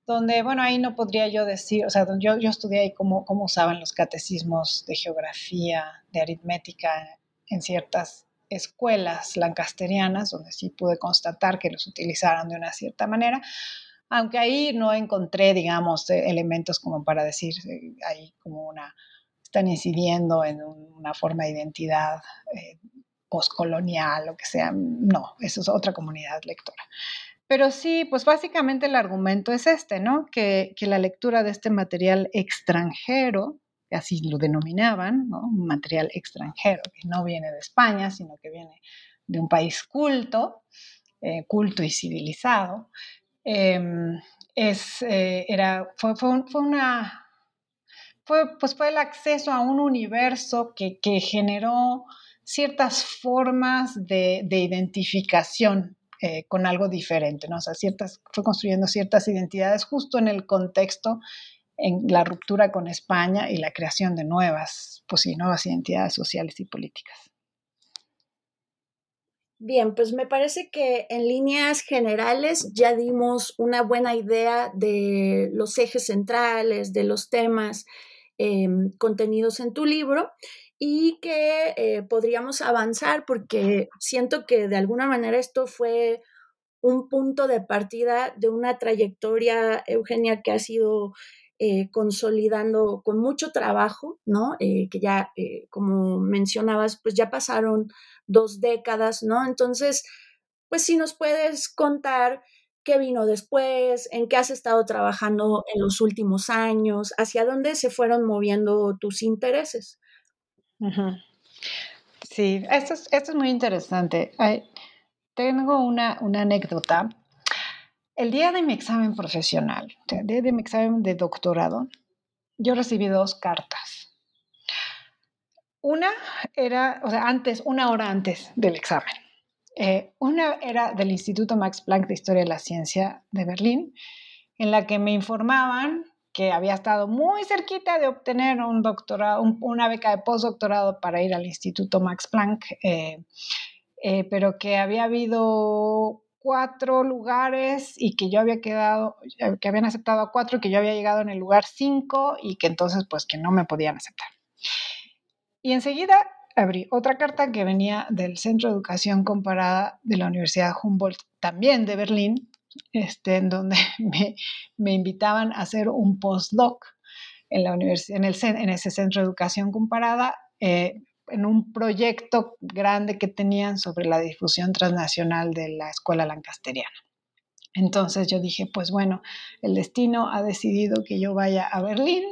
donde, bueno, ahí no podría yo decir, o sea, yo, yo estudié ahí cómo, cómo usaban los catecismos de geografía, de aritmética en ciertas escuelas lancasterianas, donde sí pude constatar que los utilizaron de una cierta manera, aunque ahí no encontré, digamos, eh, elementos como para decir, eh, ahí como una, están incidiendo en una forma de identidad eh, postcolonial o que sea, no, eso es otra comunidad lectora. Pero sí, pues básicamente el argumento es este, ¿no? Que, la lectura de este material extranjero, así lo denominaban, ¿no? Un material extranjero, que no viene de España, sino que viene de un país culto, eh, culto y civilizado, em, es, eh, era, fue, una, fue, pues fue el acceso a un universo que, generó ciertas formas de, identificación eh, con algo diferente, ¿no? O sea, ciertas, fue construyendo ciertas identidades justo en el contexto, en la ruptura con España y la creación de nuevas, pues sí, nuevas identidades sociales y políticas. Bien, pues me parece que en líneas generales ya dimos una buena idea de los ejes centrales, de los temas em, contenidos en tu libro y que eh, podríamos avanzar porque siento que de alguna manera esto fue un punto de partida de una trayectoria, Eugenia, que ha sido eh, consolidando con mucho trabajo, ¿no? Eh, que ya, como mencionabas, pues ya pasaron dos décadas, ¿no? Entonces, pues si nos puedes contar qué vino después, en qué has estado trabajando en los últimos años, hacia dónde se fueron moviendo tus intereses. Sí, esto es, esto es muy interesante. tengo una, una, anécdota. El día de mi examen profesional, el día de mi examen de doctorado, yo recibí dos cartas. Una era, o sea, antes, una hora antes del examen. Eh, una era del Instituto Max Planck de Historia de la Ciencia de Berlín, en la que me informaban que había estado muy cerquita de obtener un doctorado, una beca de postdoctorado para ir al Instituto Max Planck, eh, eh, pero que había habido cuatro lugares y que yo había quedado, que habían aceptado a cuatro y que yo había llegado en el lugar cinco y que entonces pues que no me podían aceptar. Y enseguida abrí otra carta que venía del Centro de Educación Comparada de la Universidad Humboldt, también de Berlín, este, en donde me, invitaban a hacer un postdoc en, la universidad, en, ese Centro de Educación Comparada, eh, en un proyecto grande que tenían sobre la difusión transnacional de la escuela lancasteriana. Entonces yo dije, pues bueno, el destino ha decidido que yo vaya a Berlín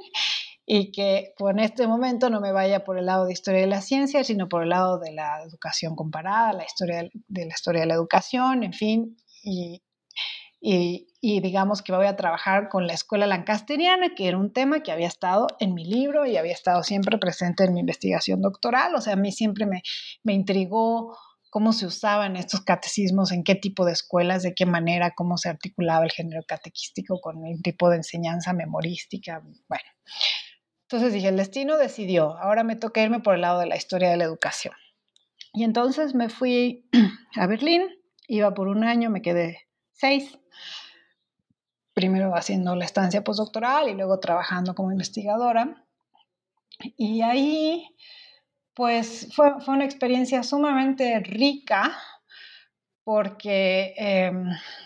y que pues, este momento no me vaya por el lado de historia de la ciencia, sino por el lado de la educación comparada, la historia de la historia de la educación, en fin, y, y, digamos que voy a trabajar con la escuela lancasteriana, que era un tema que había estado en mi libro y había estado siempre presente en mi investigación doctoral, o sea, a mí siempre me, me intrigó cómo se usaban estos catecismos, en qué tipo de escuelas, de qué manera, cómo se articulaba el género catequístico con el tipo de enseñanza memorística, bueno. Entonces dije, el destino decidió, ahora me toca irme por el lado de la historia de la educación. Y entonces me fui a Berlín, iba por un año, me quedé seis, primero haciendo la estancia postdoctoral y luego trabajando como investigadora. Y ahí, pues fue, fue una experiencia sumamente rica porque em,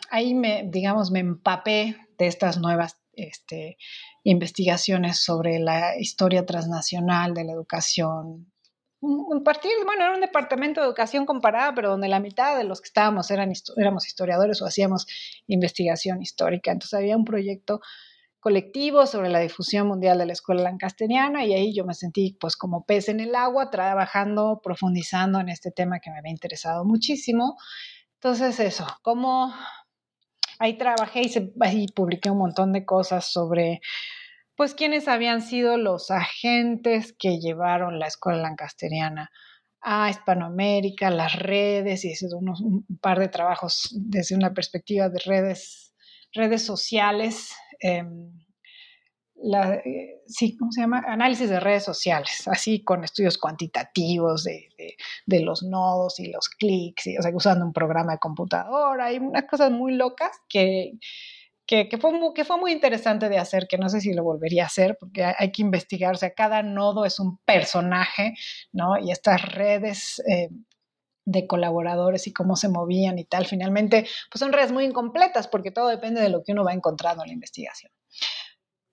ahí me, digamos, me empapé de estas nuevas este, investigaciones sobre la historia transnacional de la educación. Un partido, bueno, era un departamento de educación comparada, pero donde la mitad de los que estábamos eran, éramos historiadores o hacíamos investigación histórica. Entonces había un proyecto colectivo sobre la difusión mundial de la escuela lancasteriana y ahí yo me sentí pues como pez en el agua, trabajando, profundizando en este tema que me había interesado muchísimo. Entonces eso, cómo ahí trabajé y, publiqué un montón de cosas sobre pues quiénes habían sido los agentes que llevaron la escuela lancasteriana a Hispanoamérica, las redes, y hice unos, un par de trabajos desde una perspectiva de redes, redes sociales. Em, la, eh, sí, ¿cómo se llama? Análisis de redes sociales, así con estudios cuantitativos de, de, los nodos y los clics, y, usando un programa de computadora, hay unas cosas muy locas que, que, que, fue muy, que fue muy interesante de hacer, que no sé si lo volvería a hacer, porque hay, que investigar, o sea, cada nodo es un personaje, ¿no? Y estas redes... Eh, de colaboradores y cómo se movían y tal, finalmente, pues son redes muy incompletas porque todo depende de lo que uno va encontrando en la investigación.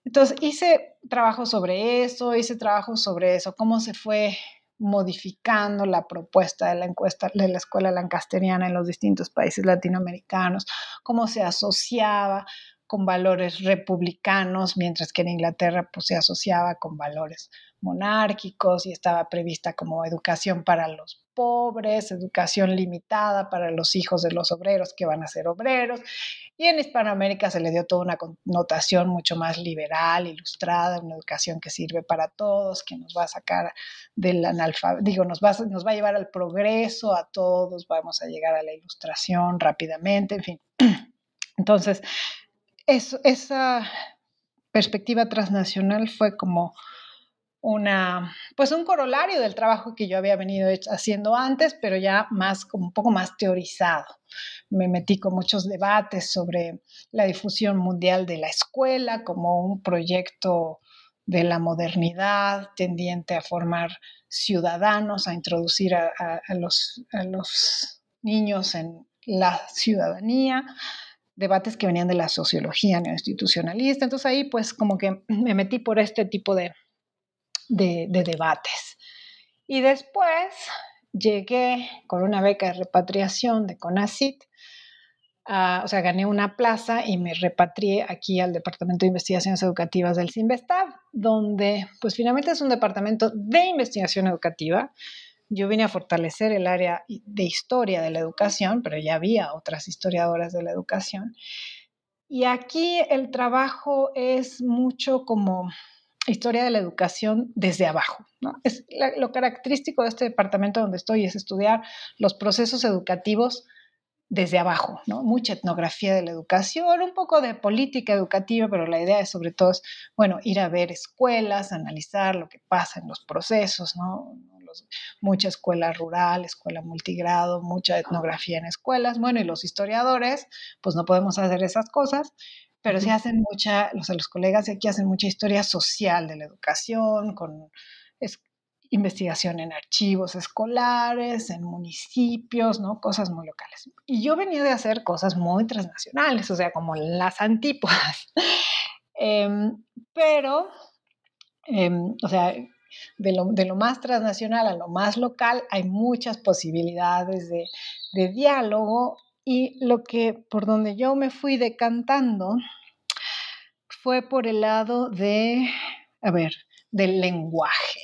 Entonces hice trabajo sobre eso, hice trabajo sobre eso, cómo se fue modificando la propuesta de la encuesta de la escuela lancasteriana en los distintos países latinoamericanos, cómo se asociaba con valores republicanos, mientras que en Inglaterra pues, se asociaba con valores monárquicos y estaba prevista como educación para los pobres, educación limitada para los hijos de los obreros que van a ser obreros. Y en Hispanoamérica se le dio toda una connotación mucho más liberal, ilustrada, una educación que sirve para todos, que nos va a sacar del analfabetismo, digo, nos va, nos va a llevar al progreso a todos, vamos a llegar a la ilustración rápidamente, en fin. Entonces, esa perspectiva transnacional fue como una, pues un corolario del trabajo que yo había venido haciendo antes, pero ya más, como un poco más teorizado. Me metí con muchos debates sobre la difusión mundial de la escuela como un proyecto de la modernidad tendiente a formar ciudadanos, a introducir a, los, a los niños en la ciudadanía, debates que venían de la sociología neoinstitucionalista. Entonces ahí pues como que me metí por este tipo de, de, debates. Y después llegué con una beca de repatriación de CONACIT, o sea, gané una plaza y me repatrié aquí al Departamento de Investigaciones Educativas del CIMBESTAB, donde pues finalmente es un departamento de investigación educativa. Yo vine a fortalecer el área de historia de la educación, pero ya había otras historiadoras de la educación. Y aquí el trabajo es mucho como historia de la educación desde abajo. Es lo característico de este departamento donde estoy es estudiar los procesos educativos desde abajo, ¿no? Mucha etnografía de la educación, un poco de política educativa, pero la idea es sobre todo, bueno, ir a ver escuelas, analizar lo que pasa en los procesos, ¿no? Mucha escuela rural, escuela multigrado, mucha etnografía en escuelas, bueno, y los historiadores, pues no podemos hacer esas cosas, pero sí hacen mucha, los, los colegas de aquí hacen mucha historia social de la educación, con investigación en archivos escolares, en municipios, ¿no? Cosas muy locales. Y yo venía de hacer cosas muy transnacionales, o sea, como las antípodas. Em, pero, em, o sea, de lo, de lo, más transnacional a lo más local hay muchas posibilidades de, de diálogo y lo que por donde yo me fui decantando fue por el lado de, a ver, del lenguaje.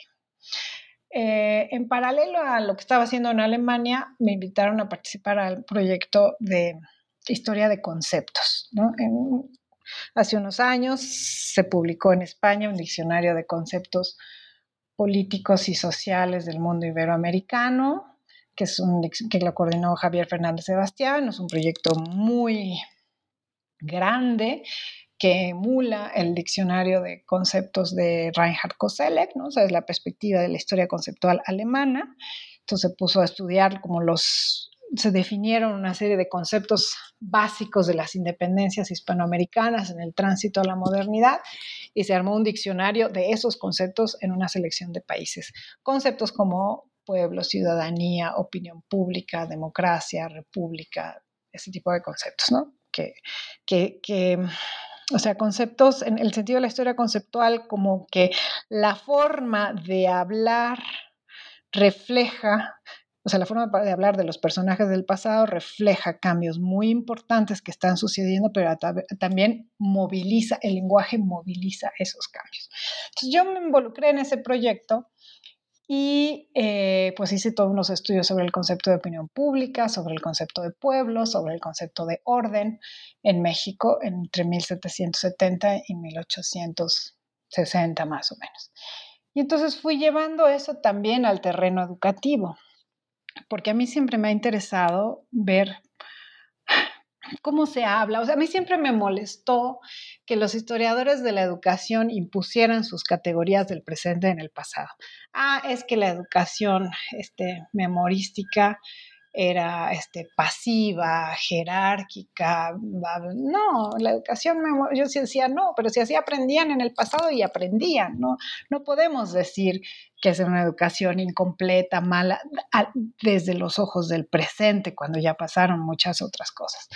Eh, en paralelo a lo que estaba haciendo en Alemania, me invitaron a participar al proyecto de historia de conceptos. hace unos años se publicó en España un diccionario de conceptos políticos y sociales del mundo iberoamericano que, es un, que lo coordinó Javier Fernández Sebastián. Es un proyecto muy grande que emula el diccionario de conceptos de Reinhard Koselleck, ¿no? o sea, es la perspectiva de la historia conceptual alemana. Entonces se puso a estudiar como los, se definieron una serie de conceptos básicos de las independencias hispanoamericanas en el tránsito a la modernidad y se armó un diccionario de esos conceptos en una selección de países. Conceptos como pueblo, ciudadanía, opinión pública, democracia, república, ese tipo de conceptos, ¿no? Que, que, o sea, conceptos en el sentido de la historia conceptual como que la forma de hablar refleja, o sea, la forma de hablar de los personajes del pasado refleja cambios muy importantes que están sucediendo, pero también moviliza, el lenguaje moviliza esos cambios. Entonces yo me involucré en ese proyecto y eh, pues hice todos unos estudios sobre el concepto de opinión pública, sobre el concepto de pueblo, sobre el concepto de orden en México entre 1770 y 1860 más o menos. Y entonces fui llevando eso también al terreno educativo, porque a mí siempre me ha interesado ver cómo se habla. O sea, a mí siempre me molestó que los historiadores de la educación impusieran sus categorías del presente en el pasado. Ah, es que la educación este, memorística era este, pasiva, jerárquica. No, la educación, yo sí decía no, pero si así aprendían en el pasado y aprendían, ¿no? No podemos decir que es una educación incompleta, mala, desde los ojos del presente, cuando ya pasaron muchas otras cosas.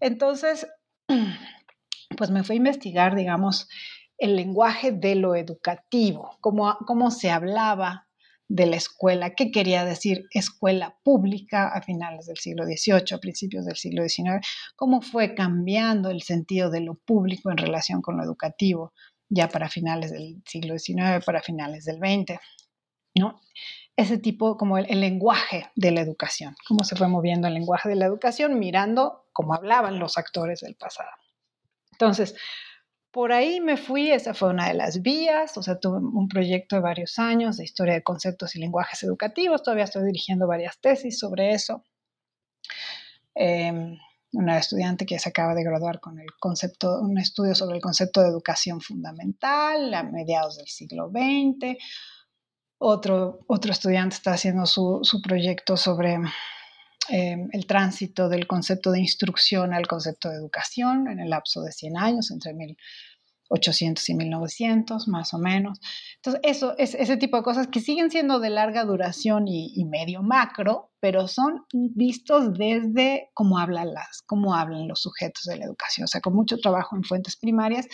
Entonces, pues me fui a investigar, digamos, el lenguaje de lo educativo, cómo, cómo se hablaba de la escuela, qué quería decir escuela pública a finales del siglo XVIII, a principios del siglo XIX, cómo fue cambiando el sentido de lo público en relación con lo educativo ya para finales del siglo XIX, para finales del XX, ¿no? Ese tipo, como el, el lenguaje de la educación, cómo se fue moviendo el lenguaje de la educación mirando cómo hablaban los actores del pasado. Entonces, por ahí me fui, esa fue una de las vías, o sea, tuve un proyecto de varios años de historia de conceptos y lenguajes educativos, todavía estoy dirigiendo varias tesis sobre eso. Em, una estudiante que se acaba de graduar con el concepto, un estudio sobre el concepto de educación fundamental a mediados del siglo XX. Otro, otro estudiante está haciendo su, su proyecto sobre em, el tránsito del concepto de instrucción al concepto de educación en el lapso de 100 años, entre mil, 800 y 1900, más o menos. Entonces, eso es ese tipo de cosas que siguen siendo de larga duración y, medio macro, pero son vistos desde cómo hablan las, cómo hablan los sujetos de la educación, o sea, con mucho trabajo en fuentes primarias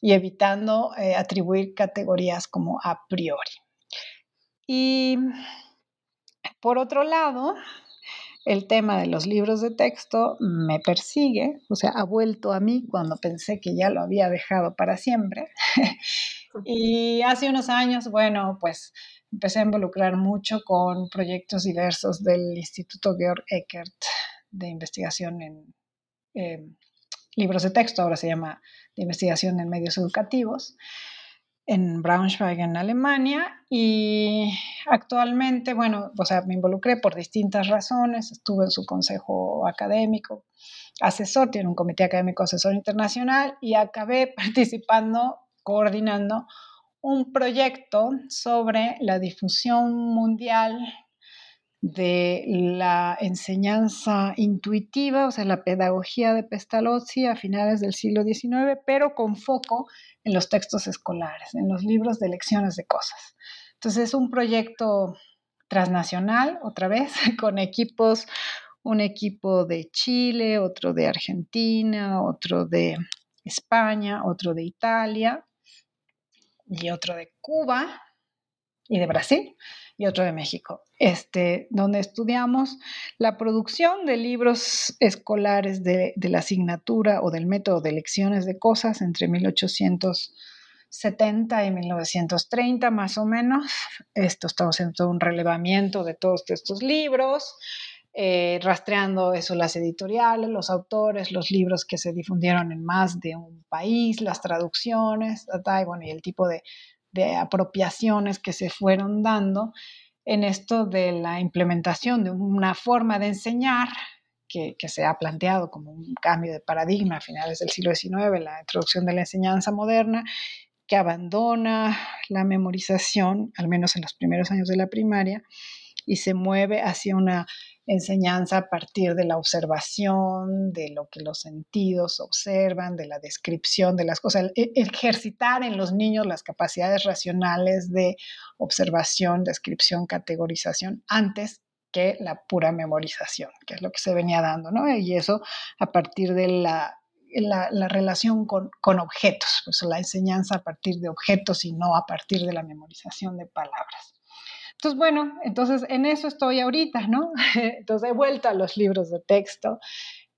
y evitando eh, atribuir categorías como a priori. Y por otro lado, el tema de los libros de texto me persigue, o sea, ha vuelto a mí cuando pensé que ya lo había dejado para siempre. y hace unos años, bueno, pues empecé a involucrar mucho con proyectos diversos del Instituto Georg Eckert de investigación en libros de texto, ahora se llama de investigación en medios educativos en Braunschweig, en Alemania, y actualmente, bueno, o sea, me involucré por distintas razones, estuve en su consejo académico, asesor, tiene un comité académico asesor internacional, y acabé participando, coordinando un proyecto sobre la difusión mundial de la enseñanza intuitiva, o sea, la pedagogía de Pestalozzi a finales del siglo XIX, pero con foco en los textos escolares, en los libros de lecciones de cosas. Entonces es un proyecto transnacional, otra vez, con equipos, un equipo de Chile, otro de Argentina, otro de España, otro de Italia y otro de Cuba y de Brasil y otro de México, este, donde estudiamos la producción de libros escolares de, la asignatura o del método de lecciones de cosas entre 1870 y 1930 más o menos. Esto estamos haciendo un relevamiento de todos estos libros. Eh, rastreando eso, las editoriales, los autores, los libros que se difundieron en más de un país, las traducciones, y el tipo de, de apropiaciones que se fueron dando en esto de la implementación de una forma de enseñar que, se ha planteado como un cambio de paradigma a finales del siglo XIX, la introducción de la enseñanza moderna, que abandona la memorización, al menos en los primeros años de la primaria, y se mueve hacia una enseñanza a partir de la observación, de lo que los sentidos observan, de la descripción de las cosas, ejercitar en los niños las capacidades racionales de observación, descripción, categorización, antes que la pura memorización, que es lo que se venía dando, ¿no? Y eso a partir de la, la, relación con, con, objetos, pues la enseñanza a partir de objetos y no a partir de la memorización de palabras. Entonces, bueno, entonces en eso estoy ahorita, ¿no? Entonces he vuelto a los libros de texto.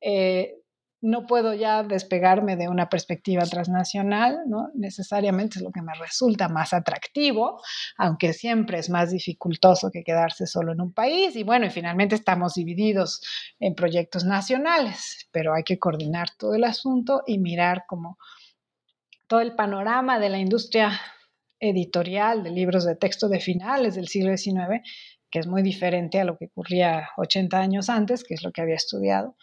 Eh, no puedo ya despegarme de una perspectiva transnacional, ¿no? Necesariamente es lo que me resulta más atractivo, aunque siempre es más dificultoso que quedarse solo en un país. Y bueno, y finalmente estamos divididos en proyectos nacionales, pero hay que coordinar todo el asunto y mirar como todo el panorama de la industria editorial de libros de texto de finales del siglo XIX, que es muy diferente a lo que ocurría 80 años antes, que es lo que había estudiado,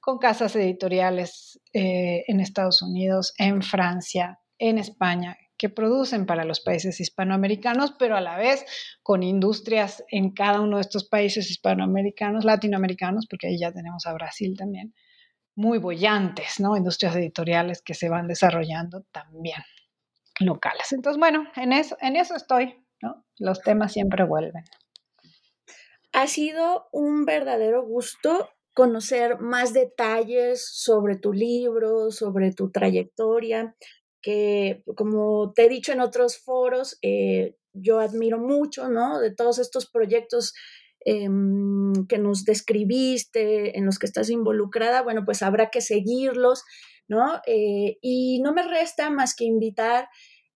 con casas editoriales eh, en Estados Unidos, en Francia, en España, que producen para los países hispanoamericanos, pero a la vez con industrias en cada uno de estos países hispanoamericanos, latinoamericanos, porque ahí ya tenemos a Brasil también, muy bollantes. Industrias editoriales que se van desarrollando también locales. Entonces, bueno, en eso, en eso estoy, ¿no? Los temas siempre vuelven. Ha sido un verdadero gusto conocer más detalles sobre tu libro, sobre tu trayectoria. que, como te he dicho en otros foros, eh, yo admiro mucho, ¿no? De todos estos proyectos em, que nos describiste, en los que estás involucrada, bueno, pues habrá que seguirlos, ¿no? Eh, y no me resta más que invitar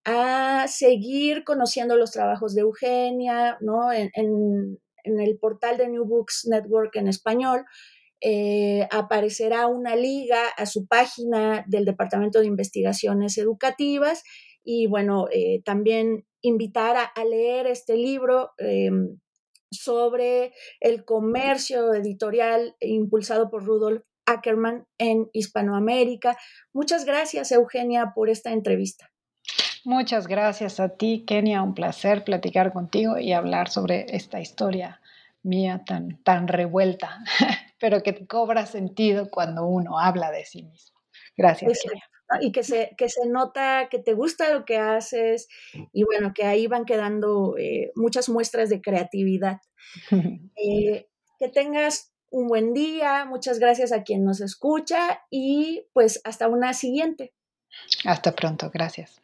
a seguir conociendo los trabajos de Eugenia. En, el portal de New Books Network en español. Eh, aparecerá una liga a su página del Departamento de Investigaciones Educativas y bueno, eh, también invitar a, leer este libro sobre el comercio editorial impulsado por Rudolf Ackerman en Hispanoamérica. Muchas gracias, Eugenia, por esta entrevista. Muchas gracias a ti, Kenia. Un placer platicar contigo y hablar sobre esta historia mía tan, tan revuelta, pero que cobra sentido cuando uno habla de sí mismo. Gracias, Kenia. Y que se, que se nota que te gusta lo que haces y bueno, que ahí van quedando eh, muchas muestras de creatividad. Eh, que tengas un buen día, muchas gracias a quien nos escucha y pues hasta una siguiente. Hasta pronto, gracias.